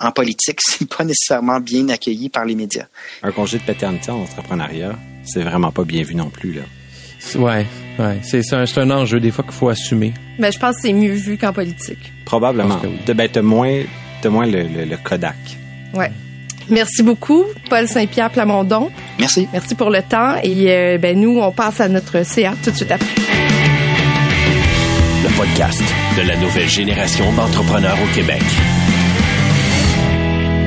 F: en politique, c'est pas nécessairement bien accueilli par les médias.
E: Un congé de paternité en entrepreneuriat, c'est vraiment pas bien vu non plus. Là.
D: Ouais, ouais, c'est un, un enjeu des fois qu'il faut assumer.
B: Mais je pense que c'est mieux vu qu'en politique.
E: Probablement.
D: Que oui.
E: De, ben, moins, t'as moins le, le- le Kodak.
B: Ouais. Merci beaucoup, Paul Saint-Pierre Plamondon.
F: Merci.
B: Merci pour le temps. Et euh, ben nous, on passe à notre CA tout de suite après.
A: Le podcast de la nouvelle génération d'entrepreneurs au Québec.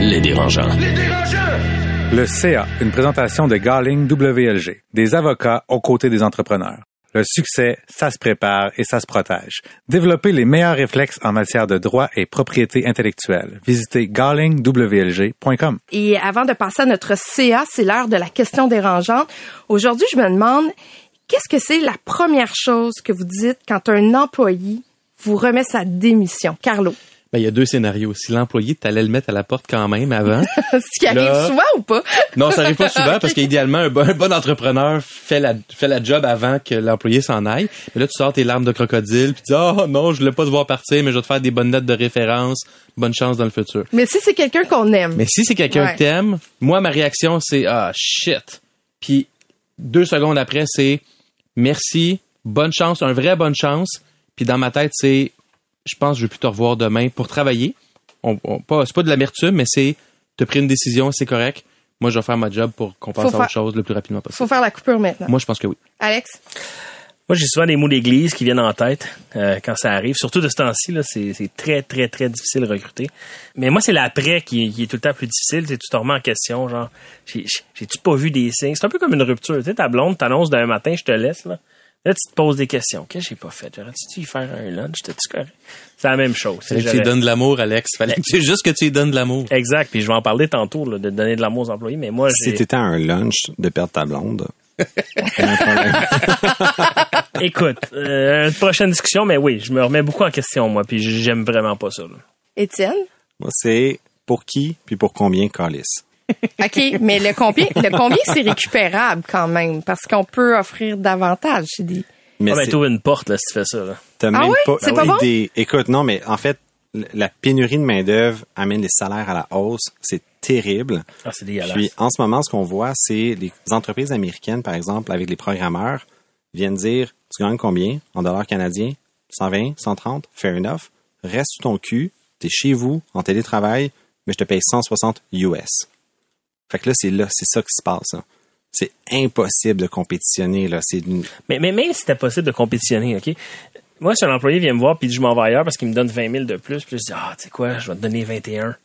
A: Les dérangeants.
G: Le CA, une présentation de Garling WLG, des avocats aux côtés des entrepreneurs. Le succès, ça se prépare et ça se protège. Développez les meilleurs réflexes en matière de droit et propriété intellectuelle. Visitez garlingwlg.com.
B: Et avant de passer à notre CA, c'est l'heure de la question dérangeante. Aujourd'hui, je me demande, qu'est-ce que c'est la première chose que vous dites quand un employé vous remet sa démission? Carlo.
D: Ben, il y a deux scénarios. Si l'employé, t'allais le mettre à la porte quand même avant.
B: Ce qui arrive
D: Là-
B: souvent ou pas?
D: non, ça arrive pas souvent parce qu'idéalement, un bon, un bon entrepreneur fait la, fait la job avant que l'employé s'en aille. Mais là, tu sors tes larmes de crocodile puis tu dis, oh non, je voulais pas te voir partir, mais je vais te faire des bonnes notes de référence. Bonne chance dans le futur.
B: Mais si c'est quelqu'un qu'on aime.
D: Mais si c'est quelqu'un
B: Ouais.
D: que t'aimes, moi, ma réaction, c'est ah shit. Puis deux secondes après, c'est merci, bonne chance, un vrai bonne chance. Puis dans ma tête, c'est je pense que je vais plus te revoir demain pour travailler. On, on- pas, c'est pas de l'amertume, mais c'est t'as pris une décision, c'est correct. Moi, je vais faire ma job pour qu'on passe à autre chose le plus rapidement possible.
B: Faut faire la coupure maintenant.
D: Moi, je pense que oui.
B: Alex?
C: Moi, j'ai souvent des mots d'église qui viennent en tête euh, quand ça arrive. Surtout de ce temps-ci, là, c'est c'est très, très, très difficile de recruter. Mais moi, c'est l'après qui, qui est tout le temps plus difficile. Tu te remets en question, genre, j'ai- j'ai- j'ai-tu pas vu des signes? C'est un peu comme une rupture. Tu sais, ta blonde t'annonce d'un matin, je te laisse, là. Là, tu te poses des questions. Qu'est-ce que j'ai pas fait? J'aurais-tu dû y faire un lunch? T'es-tu correct? C'est la même chose.
D: Fallait que tu lui donnes de l'amour, Alex. Fallait que tu, juste que tu lui donnes de l'amour.
C: Exact. Puis je vais en parler tantôt, là, de donner de l'amour aux employés. Mais moi,
E: Si t'étais à un lunch de perdre ta blonde,
C: écoute, euh, une prochaine discussion, mais oui, je me remets beaucoup en question, moi. Puis j'aime vraiment pas ça. là.
B: Étienne?
E: moi, c'est pour qui puis pour combien calice.
B: OK, mais le combien, le combien c'est récupérable quand même, parce qu'on peut offrir davantage. C'est des...
E: Mais
C: Ah, ben, une porte, là, si tu fais ça, là.
E: T'as
B: Ah
E: même
B: oui?
E: pas,
B: C'est pas bon?
E: idée. Écoute, non, mais en fait, la pénurie de main-d'œuvre amène les salaires à la hausse. C'est terrible.
C: Ah, c'est dégueulasse.
E: Puis, en ce moment, ce qu'on voit, c'est les entreprises américaines, par exemple, avec les programmeurs, viennent dire, tu gagnes combien en dollars canadiens? 120, 130? Fair enough. Reste sur ton cul. T'es chez vous, en télétravail, mais je te paye 160 US. Fait que là, c'est là, c'est ça qui se passe. là. C'est impossible de compétitionner, là.
C: Mais, mais même si c'était possible de compétitionner, OK? Moi, si un employé vient me voir puis je m'en vais ailleurs parce qu'il me donne 20 000 de plus, puis je dis, ah, tu sais quoi, je vais te donner 21.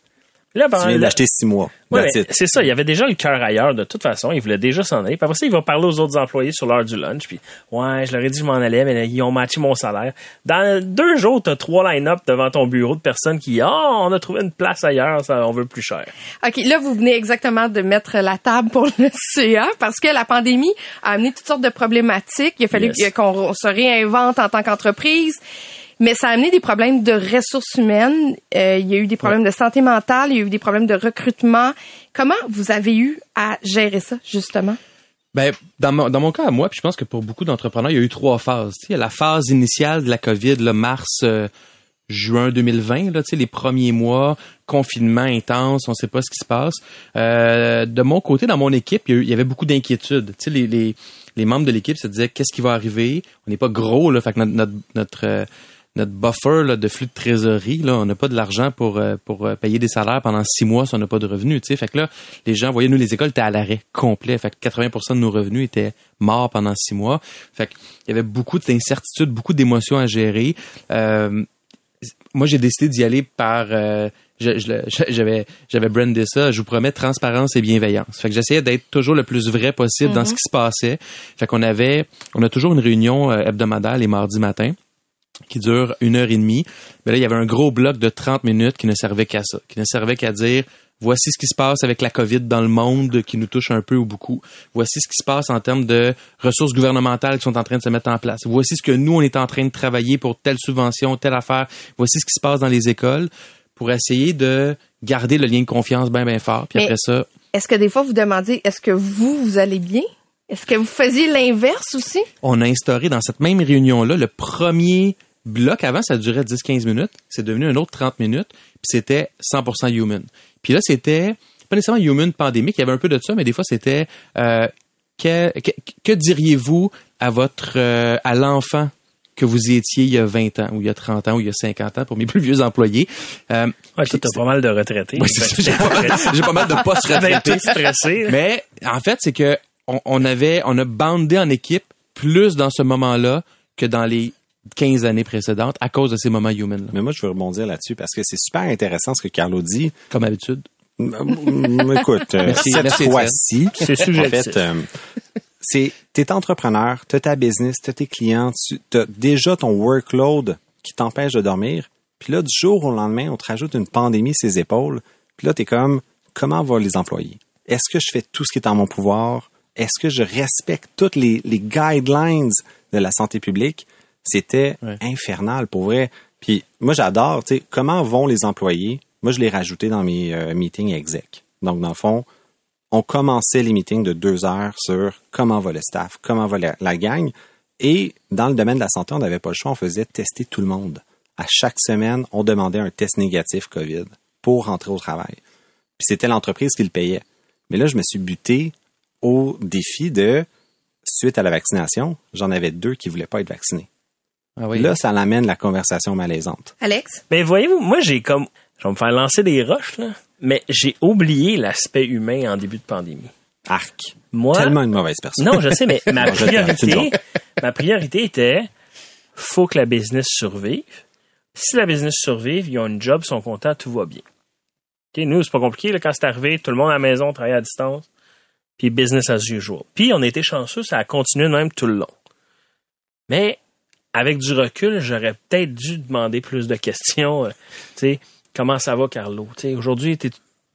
C: Là,
E: tu viens d'acheter six mois.
C: Ouais, c'est ça, il y avait déjà le cœur ailleurs de toute façon, il voulait déjà s'en aller. Puis après ça, il va parler aux autres employés sur l'heure du lunch, puis ouais, je leur ai dit que je m'en allais, mais ils ont matché mon salaire. Dans deux jours, t'as trois line-up devant ton bureau de personnes qui, oh, on a trouvé une place ailleurs, ça, on veut plus cher.
B: OK, là, vous venez exactement de mettre la table pour le CA parce que la pandémie a amené toutes sortes de problématiques. Il a fallu
C: Yes.
B: qu'on se réinvente en tant qu'entreprise. Mais ça a amené des problèmes de ressources humaines. Euh, il y a eu des problèmes de santé mentale. Il y a eu des problèmes de recrutement. Comment vous avez eu à gérer ça, justement?
D: Ben, dans mon, dans mon cas moi, puis je pense que pour beaucoup d'entrepreneurs, il y a eu trois phases. Tu sais, la phase initiale de la COVID, le mars, euh, juin 2020, là, les premiers mois, confinement intense, on sait pas ce qui se passe. Euh, de mon côté, dans mon équipe, il y, avait beaucoup d'inquiétudes. Les, les, membres de l'équipe se disaient qu'est-ce qui va arriver? On n'est pas gros, là, fait que notre notre buffer là, de flux de trésorerie, là, on n'a pas de l'argent pour euh, pour euh, payer des salaires pendant six mois si on n'a pas de revenus. Tu sais, fait que là, les gens, voyez, nous les écoles étaient à l'arrêt complet. Fait que 80% de nos revenus étaient morts pendant six mois. Fait que il y avait beaucoup d'incertitudes, beaucoup d'émotions à gérer. Euh, moi, j'ai décidé d'y aller par. euh, j'avais j'avais brandé ça. Je vous promets transparence et bienveillance. Fait que j'essayais d'être toujours le plus vrai possible dans ce qui se passait. Fait qu'on avait, on a toujours une réunion hebdomadaire les mardis matins qui dure une heure et demie. Mais là, il y avait un gros bloc de 30 minutes qui ne servait qu'à ça, qui ne servait qu'à dire voici ce qui se passe avec la COVID dans le monde qui nous touche un peu ou beaucoup. Voici ce qui se passe en termes de ressources gouvernementales qui sont en train de se mettre en place. Voici ce que nous, on est en train de travailler pour telle subvention, telle affaire. Voici ce qui se passe dans les écoles pour essayer de garder le lien de confiance bien, bien fort. Puis
B: Mais-
D: après ça,
B: Est-ce que des fois, vous demandiez, est-ce que vous, vous allez bien? Est-ce que vous faisiez l'inverse aussi?
D: on a instauré dans cette même réunion-là le premier bloc. Avant, ça durait 10-15 minutes. C'est devenu un autre 30 minutes. Puis c'était 100% human. Puis là, c'était pas nécessairement human pandémique. Il y avait un peu de ça, mais des fois, c'était euh, que, que, que diriez-vous à votre euh, à l'enfant que vous étiez il y a 20 ans ou il y a 30 ans ou il y a 50 ans pour mes plus vieux employés? Euh,
C: Ouais, t'as pas mal de retraités.
D: ouais, j'ai pas mal, j'ai pas mal de postes
C: Avec
D: retraités.
C: tout stressé.
D: Mais en fait, c'est que on, on avait, on a bandé en équipe plus dans ce moment-là que dans les 15 années précédentes à cause de ces moments human,
E: Mais moi, je veux rebondir là-dessus parce que c'est super intéressant ce que Carlo dit.
D: comme d'habitude.
E: Mm, Écoute, euh,
D: Merci,
E: cette
D: merci,
E: fois-ci,
C: C'est
E: en fait, euh, c'est t'es entrepreneur, t'as ta business, t'as tes clients, tu as déjà ton workload qui t'empêche de dormir. Puis là, du jour au lendemain, on te rajoute une pandémie sur les épaules. Puis là, t'es comme, comment vont les employés? Est-ce que je fais tout ce qui est en mon pouvoir? Est-ce que je respecte toutes les, les guidelines de la santé publique? C'était
D: Ouais.
E: infernal, pour vrai. Puis moi, j'adore, tu sais, comment vont les employés? Moi, je l'ai rajouté dans mes euh, meetings exec. Donc, dans le fond, on commençait les meetings de deux heures sur comment va le staff, comment va la, la gang. Et dans le domaine de la santé, on n'avait pas le choix, on faisait tester tout le monde. À chaque semaine, on demandait un test négatif COVID pour rentrer au travail. Puis c'était l'entreprise qui le payait. Mais là, je me suis buté au défi de, suite à la vaccination, j'en avais deux qui voulaient pas être vaccinés.
D: Ah oui.
E: Là, ça l'amène la conversation malaisante.
B: Alex?
C: Mais voyez-vous, moi, j'ai comme, je vais me faire lancer des roches, là, mais j'ai oublié l'aspect humain en début de pandémie.
E: Arc.
C: Moi,
E: Tellement une mauvaise personne.
C: non, je sais, mais ma priorité, ma priorité était, faut que la business survive. Si la business survive, ils ont une job, ils sont contents, tout va bien. OK, nous, c'est pas compliqué, là, quand c'est arrivé, tout le monde à la maison travaillait à distance, puis business as usual. Puis on a été chanceux, ça a continué de même tout le long. Mais avec du recul, j'aurais peut-être dû demander plus de questions. euh, comment ça va, Carlo? Tu sais, aujourd'hui,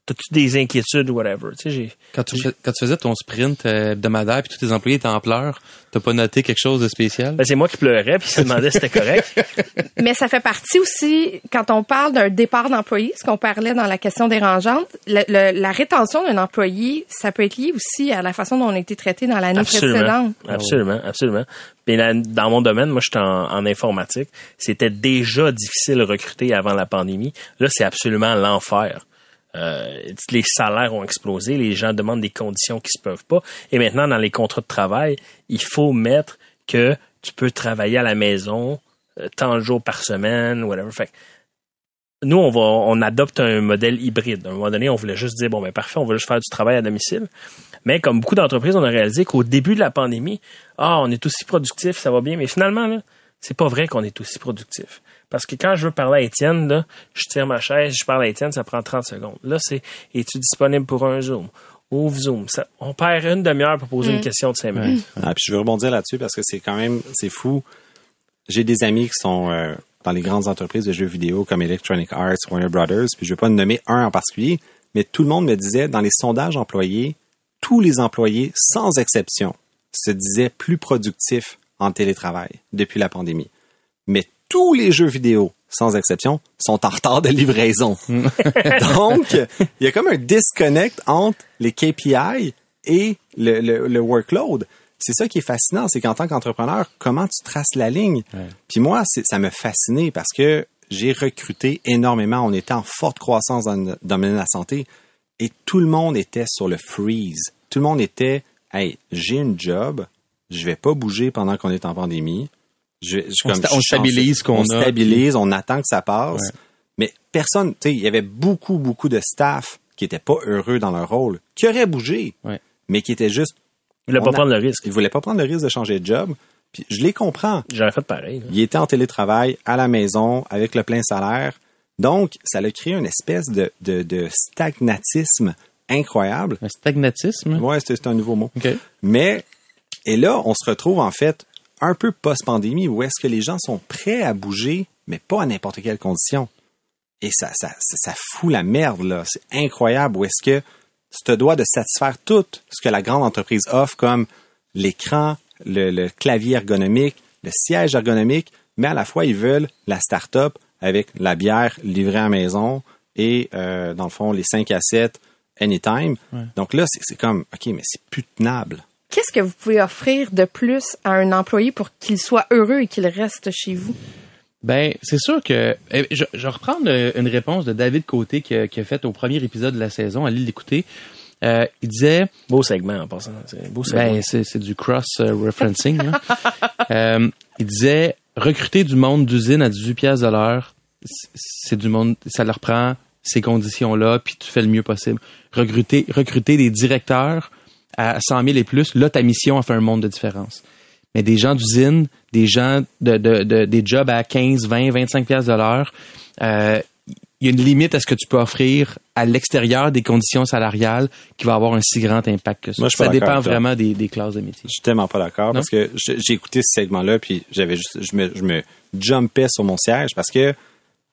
C: t'as-tu des inquiétudes ou whatever? Tu sais, j'ai,
D: Quand tu, fais- quand tu faisais ton sprint euh, hebdomadaire puis tous tes employés étaient en pleurs, t'as pas noté quelque chose de spécial?
C: ben, c'est moi qui pleurais, puis il se demandait si c'était correct.
B: Mais ça fait partie aussi, quand on parle d'un départ d'employé, ce qu'on parlait dans la question dérangeante, le- le- la rétention d'un employé, ça peut être lié aussi à la façon dont on a été traité dans l'année
C: Absolument.
B: précédente.
C: Absolument, absolument. Puis là, dans mon domaine, moi, j'étais en, en informatique. C'était déjà difficile de recruter avant la pandémie. Là, c'est absolument l'enfer. Euh, les salaires ont explosé, les gens demandent des conditions qui se peuvent pas. Et maintenant, dans les contrats de travail, il faut mettre que tu peux travailler à la maison euh, tant de jours par semaine, whatever. Fait nous, on va, on adopte un modèle hybride. À un moment donné, on voulait juste dire, bon, ben, parfait, on va juste faire du travail à domicile. Mais comme beaucoup d'entreprises, on a réalisé qu'au début de la pandémie, ah, on est aussi productif, ça va bien. Mais finalement, là, c'est pas vrai qu'on est aussi productif. Parce que quand je veux parler à Étienne, là, je tire ma chaise, je parle à Étienne, ça prend 30 secondes. Là, c'est, es-tu disponible pour un Zoom? Ouvre Zoom. Ça- on perd une demi-heure pour poser une question de 5 minutes.
E: Ah, puis je veux rebondir là-dessus parce que c'est quand même, c'est fou. J'ai des amis qui sont euh, dans les grandes entreprises de jeux vidéo comme Electronic Arts, Warner Brothers, puis je vais pas en nommer un en particulier, mais tout le monde me disait, dans les sondages employés, tous les employés, sans exception, se disaient plus productifs en télétravail depuis la pandémie. Mais tous les jeux vidéo, sans exception, sont en retard de livraison. Donc, il y a comme un disconnect entre les KPI et le, le- le workload. C'est ça qui est fascinant, c'est qu'en tant qu'entrepreneur, comment tu traces la ligne? Puis moi, ça me fascinait parce que j'ai recruté énormément. On était en forte croissance dans le domaine de la santé et tout le monde était sur le freeze. Tout le monde était, hey, j'ai une job, je vais pas bouger pendant qu'on est en pandémie. Je, je-
D: On
E: comme,
D: on stabilise qu'on
E: On
D: a,
E: stabilise, on attend que ça passe.
D: Ouais.
E: Mais personne, tu sais, il y avait beaucoup, beaucoup de staff qui étaient pas heureux dans leur rôle, qui auraient bougé,
D: Ouais.
E: mais qui étaient juste,
C: Il voulait
E: On
C: pas
E: a-
C: prendre le risque.
E: ils voulaient pas prendre le risque de changer de job. Puis je les comprends.
C: J'aurais fait pareil. là.
E: Ils étaient en télétravail, à la maison, avec le plein salaire. Donc, ça a créé une espèce de, de, de stagnatisme incroyable.
D: Un stagnatisme?
E: Ouais, c'est un nouveau mot.
D: OK.
E: Mais, et là, on se retrouve en fait un peu post-pandémie où est-ce que les gens sont prêts à bouger, mais pas à n'importe quelle condition. Et ça, ça, ça, ça fout la merde, là. C'est incroyable où est-ce que tu te dois de satisfaire tout ce que la grande entreprise offre comme l'écran, le, le clavier ergonomique, le siège ergonomique, mais à la fois, ils veulent la start-up avec la bière livrée à la maison et, euh, dans le fond, les 5 à 7 anytime. Donc là, c'est c'est comme, OK, mais c'est plus tenable.
B: Qu'est-ce que vous pouvez offrir de plus à un employé pour qu'il soit heureux et qu'il reste chez vous?
D: Ben, c'est sûr que eh, je, reprendre euh, une réponse de David Côté qui a, qui a fait au premier épisode de la saison, allez l'écouter. Euh, il disait
C: Beau segment en passant. C'est un beau segment.
D: Ben, c'est, c'est du cross-referencing. là. Euh, il disait, recruter du monde d'usine à 18 pièces de l'heure, c'est du monde, ça leur prend ces conditions-là, puis tu fais le mieux possible. Recruter, recruter des directeurs à 100 000 et plus, là, ta mission a fait un monde de différence. Mais des gens d'usine, des gens de, de, de- des jobs à 15, 20, 25 pièces de l'heure, euh, il y a une limite à ce que tu peux offrir à l'extérieur des conditions salariales qui va avoir un si grand impact que ça.
E: Moi, je suis
D: ça dépend vraiment des, des classes de métier.
E: Je suis tellement pas d'accord parce que j'ai écouté ce segment-là puis j'avais juste, je me, je me jumpais sur mon siège parce que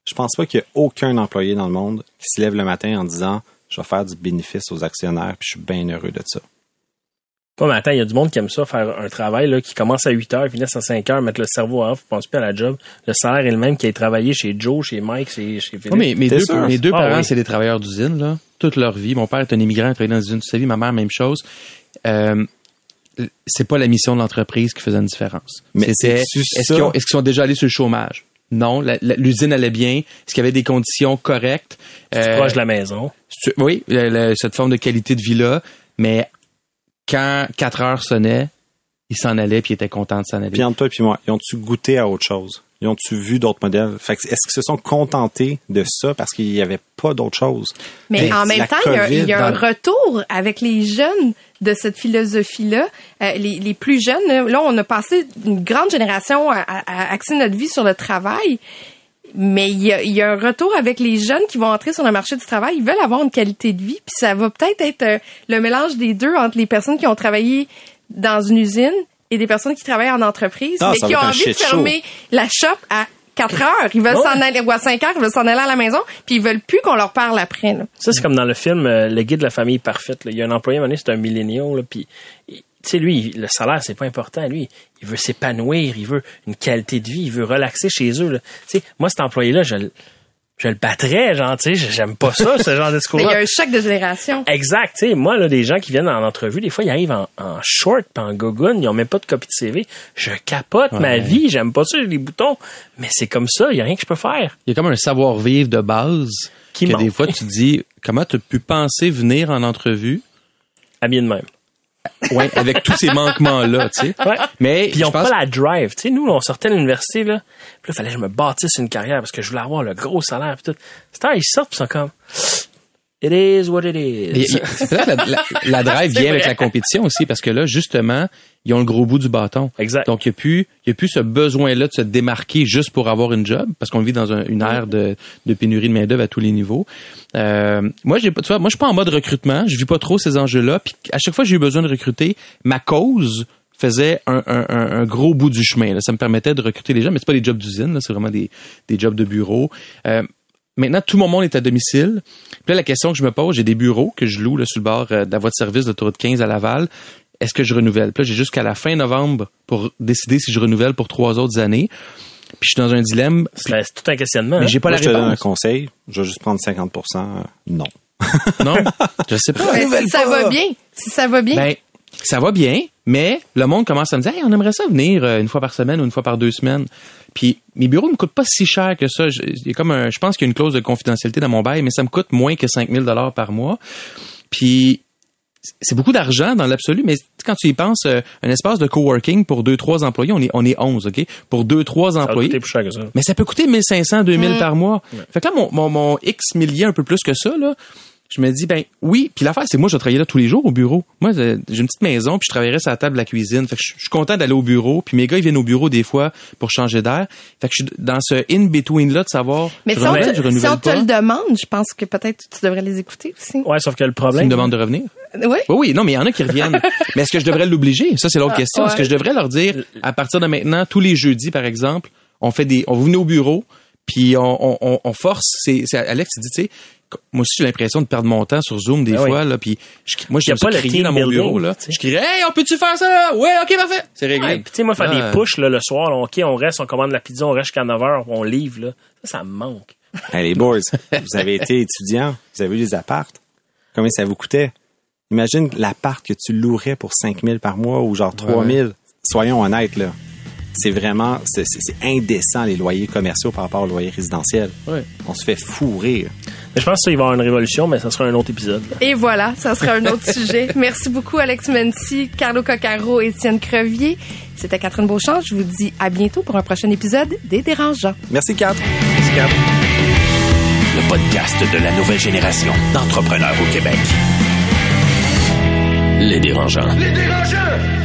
E: je pense pas qu'il y a aucun employé dans le monde qui se lève le matin en disant je vais faire du bénéfice aux actionnaires puis je suis bien heureux de ça.
C: Mais attends, il y a du monde qui aime ça, faire un travail là, qui commence à 8 heures, finisse à 5 heures, mettre le cerveau off, pense plus à la job. Le salaire est le même qui a travaillé chez Joe, chez Mike, chez, chez Philippe.
D: Ouais, mais mes deux,
E: sûr?
D: mes deux
C: Ah,
D: parents,
C: oui.
D: c'est des travailleurs d'usine, là, toute leur vie. Mon père est un immigrant, il a travaillé dans une usine toute sa vie. Ma mère, même chose. Euh, c'est pas la mission de l'entreprise qui faisait une différence.
E: Mais
D: C'était, est-ce qu'ils, sont déjà allés sur le chômage? Non, l'usine allait bien. Est-ce qu'il y avait des conditions correctes?
C: C'est
D: Euh,
C: proche de la maison.
D: tu- oui, le- le- cette forme de qualité de vie-là. Mais quand 4 heures sonnaient, ils s'en allaient puis ils étaient contents de s'en aller.
E: Puis entre toi et moi, ils ont-tu goûté à autre chose? Ils ont-tu vu d'autres modèles? Fait que est-ce qu'ils se sont contentés de ça parce qu'il n'y avait pas d'autre chose?
B: Mais en même temps, il y a, il y a un retour avec les jeunes de cette philosophie-là. Euh, les, les plus jeunes, là, là, on a passé une grande génération à, à- à axer notre vie sur le travail. Mais il y, a, il y a un retour avec les jeunes qui vont entrer sur le marché du travail. Ils veulent avoir une qualité de vie. Puis ça va peut-être être euh, le mélange des deux entre les personnes qui ont travaillé dans une usine et des personnes qui travaillent en entreprise,
E: Ah,
B: mais qui ont envie de
E: show.
B: fermer la shop à 4 heures. Ils veulent
C: Ouais.
B: s'en aller, ou à 5 heures, ils veulent s'en aller à la maison, puis ils veulent plus qu'on leur parle après. Là.
C: Ça, c'est comme dans le film euh, Le guide de la famille parfaite. là. Il y a un employé, à un moment donné, c'est un millénial, là, puis sais, lui, le salaire, c'est pas important. Lui, il veut s'épanouir, il veut une qualité de vie, il veut relaxer chez eux. Tu sais, moi, cet employé-là, je, le- je le battrais, genre, tu sais, j'aime pas ça, ce genre de
B: Mais
C: discours
B: il y a un choc de génération.
C: Exact, tu sais, moi, là, des gens qui viennent en entrevue, des fois, ils arrivent en, en short pis en gogoon, ils ont même pas de copie de CV. Je capote ma vie, j'aime pas ça, j'ai les boutons, mais c'est comme ça, il y a rien que je peux faire.
D: Il y a comme un savoir-vivre de base
C: Qui
D: que
C: manque.
D: des fois tu te dis comment tu as pu penser venir en entrevue?
C: Habillé de même.
D: Ouais, avec tous ces manquements-là, tu sais.
C: Ouais.
D: Mais
C: Puis ils ont
D: pense
C: pas la drive. Tu sais, nous, on sortait de l'université, là. Puis là, fallait que je me bâtisse une carrière parce que je voulais avoir le gros salaire. Puis tout. Heure, ils sortent, ils sont comme... It is what it is.
D: C'est vrai que la, la- la drive vient avec la compétition aussi parce que là, justement, ils ont le gros bout du bâton.
C: Exact.
D: Donc, il n'y a, plus- il y a plus ce besoin-là de se démarquer juste pour avoir une job parce qu'on vit dans un- une ère de, de pénurie de main-d'œuvre à tous les niveaux. Euh, moi, j'ai pas, tu vois, moi, je suis pas en mode recrutement. Je vis pas trop ces enjeux-là. Puis, à chaque fois j'ai eu besoin de recruter, ma cause faisait un, un- un- un gros bout du chemin. là. Ça me permettait de recruter les gens, mais c'est pas des jobs d'usine, là, c'est vraiment des, des jobs de bureau. Euh, Maintenant, tout mon monde est à domicile. Puis là, la question que je me pose, j'ai des bureaux que je loue là, sur le bord euh, de la voie de service de l'autoroute 15 à Laval. Est-ce que je renouvelle? Puis là, j'ai jusqu'à la fin novembre pour décider si je renouvelle pour trois autres années. Puis je suis dans un dilemme.
C: C'est c'est tout un questionnement.
D: Mais
C: hein?
D: j'ai pas
E: Moi,
D: la
E: je te donne un
D: réponse.
E: conseil. Je vais juste prendre 50 euh, Non.
D: Non, je sais pas.
B: Mais si ça va bien, si ça va bien,
D: Ben, ça va bien, mais le monde commence à me dire, hey, on aimerait ça venir euh, une fois par semaine ou une fois par deux semaines. Puis mes bureaux me coûtent pas si cher que ça. Je, il y a comme un, je pense qu'il y a une clause de confidentialité dans mon bail, mais ça me coûte moins que 5000 dollars par mois. Puis c'est beaucoup d'argent dans l'absolu, mais quand tu y penses, euh, un espace de coworking pour deux trois employés, on est on est 11, ok, pour deux trois
C: Ça
D: employés.
C: coûter plus cher que ça.
D: Mais ça peut coûter 1500, 2000 par mois. Fait que là, mon, mon, mon X milliers, un peu plus que ça, là, je me dis, ben oui. Puis l'affaire, c'est moi, je vais travailler là tous les jours au bureau. Moi, j'ai une petite maison, puis je travaillerais sur la table de la cuisine. Fait que je je suis content d'aller au bureau. Puis mes gars, ils viennent au bureau des fois pour changer d'air. Fait que je suis dans ce in-between-là de savoir,
B: mais
D: je
B: si on,
D: renouvelle,
B: te,
D: je
B: si on te
D: pas.
B: le demande, je pense que peut-être tu devrais les écouter aussi.
C: Ouais, sauf que le
D: C'est
C: problème.
D: une demande de revenir.
B: Oui.
D: Oui, oui, non, mais il y en a qui reviennent. mais est-ce que je devrais l'obliger? Ça, c'est l'autre
B: Ah,
D: question. Est-ce que je devrais leur dire, à partir de maintenant, tous les jeudis, par exemple, on fait des, on vous venez au bureau, puis on, on, on, on force, c'est, c'est Alex, il dit, tu sais, moi aussi, j'ai l'impression de perdre mon temps sur Zoom des
C: Ben
D: fois, là, puis je- moi, j'aime ça
C: pas le
D: crier dans mon bureau, là.
C: tu.
D: Je crierais, hey, on peut-tu faire ça? Ouais, ok, parfait. C'est réglé.
C: Ouais, puis tu sais, moi, faire
D: Ah.
C: des pushs là, le soir, là, OK, on reste, on commande la pizza, on reste jusqu'à 9 h, on livre, là. Ça, ça me manque.
E: Hey, les boys, vous avez été étudiant, vous avez eu des appartes. Combien ça vous coûtait? Imagine l'appart que tu louerais pour 5 000 par mois ou genre 3 000. Soyons honnêtes, là. C'est vraiment, c'est indécent les loyers commerciaux par rapport aux loyers résidentiels.
D: Ouais.
E: On se fait fourrir.
C: Mais je pense qu'il va y avoir une révolution, mais ça sera un autre épisode.
B: Et voilà, ça sera un autre sujet. Merci beaucoup, Alex Menti, Carlo Coccaro, Étienne Crevier. C'était Catherine Beauchamp. Je vous dis à bientôt pour un prochain épisode des Dérangeants.
E: Merci, Kat.
A: Le podcast de la nouvelle génération d'entrepreneurs au Québec. Les dérangeants.
H: Les dérangeants!